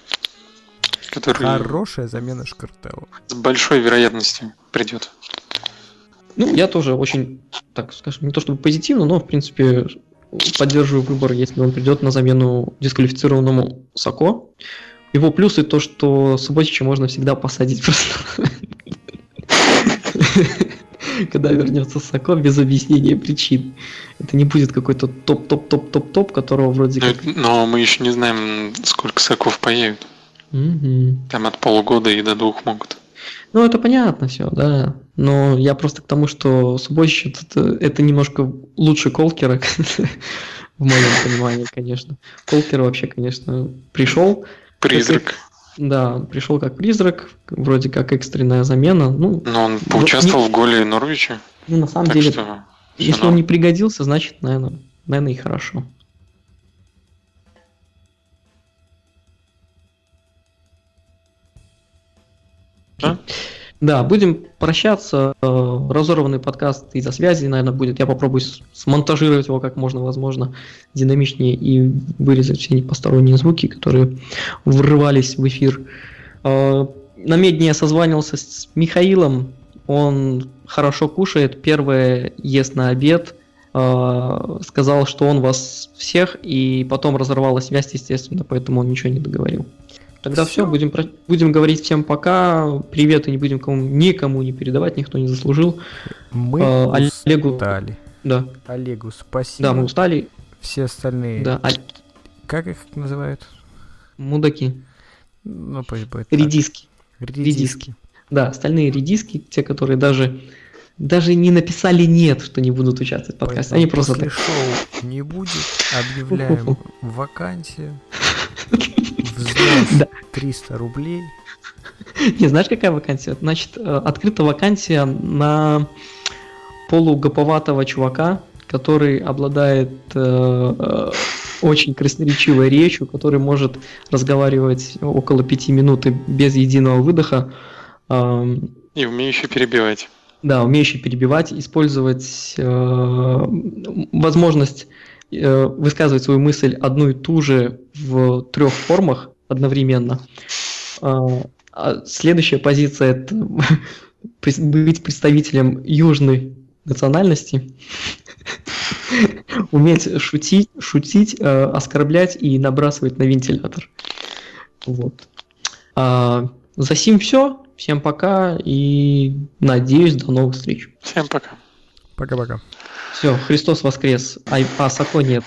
Который Хорошая замена Шкартеллу. с большой вероятностью придет. Ну, я тоже очень, так скажем, не то чтобы позитивно, но, в принципе, поддерживаю выбор, если он придет на замену дисквалифицированному Сако. Его плюсы то, что Субботича можно всегда посадить просто. Когда вернется Сако без объяснения причин. Это не будет какой-то топ-топ-топ-топ-топ, которого вроде Но, как... но мы еще не знаем, сколько соков появит. Мгм. Там от полугода и до двух могут. Ну, это понятно все, да. Но я просто к тому, что Субботич это, это немножко лучше Колкера, в моем понимании, конечно. Колкер вообще, конечно, пришел, Призрак. да, пришел как призрак, вроде как экстренная замена. Ну, Но он поучаствовал в голе Норвича. ну, на самом деле, что если он не пригодился, значит, наверное, наверное, и хорошо. Да? Да, будем прощаться. Э, Разорванный подкаст из-за связи, наверное, будет. Я попробую смонтажировать его как можно, возможно, динамичнее и вырезать все посторонние звуки, которые врывались в эфир. Э, На медне я созванивался с Михаилом. Он хорошо кушает. Первое ест на обед. Э, Сказал, что он вас всех, и потом разорвала связь, естественно, поэтому он ничего не договорил. Тогда все, Всё. будем, про- будем говорить всем пока. Привет и не будем кому, никому не передавать, никто не заслужил. Мы А, Олегу- устали. Да, Олегу спасибо. да, мы устали. Все остальные, Да, а- как их называют? мудаки, Ну, пусть будет так. редиски. Редиски. Да, остальные редиски, те, которые даже даже не написали нет, что не будут участвовать в подкасте. Поэтому Они просто после так. шоу не будет. Объявляем вакансию. Взнос Да. 300 рублей. Не, знаешь, какая вакансия? Значит, э, открыта вакансия на полугаповатого чувака, который обладает э, э, очень красноречивой речью, который может разговаривать около пяти минут и без единого выдоха. Эм, И умеющий перебивать. Да, умеющий перебивать, использовать э, возможность э, высказывать свою мысль одну и ту же в трех формах одновременно. А, а следующая позиция это быть представителем южной национальности, уметь шутить, шутить, э, оскорблять и набрасывать на вентилятор. Вот. А, за сим все. Всем пока и надеюсь до новых встреч. Всем пока. Пока-пока. Все, Христос воскрес, а, а нет.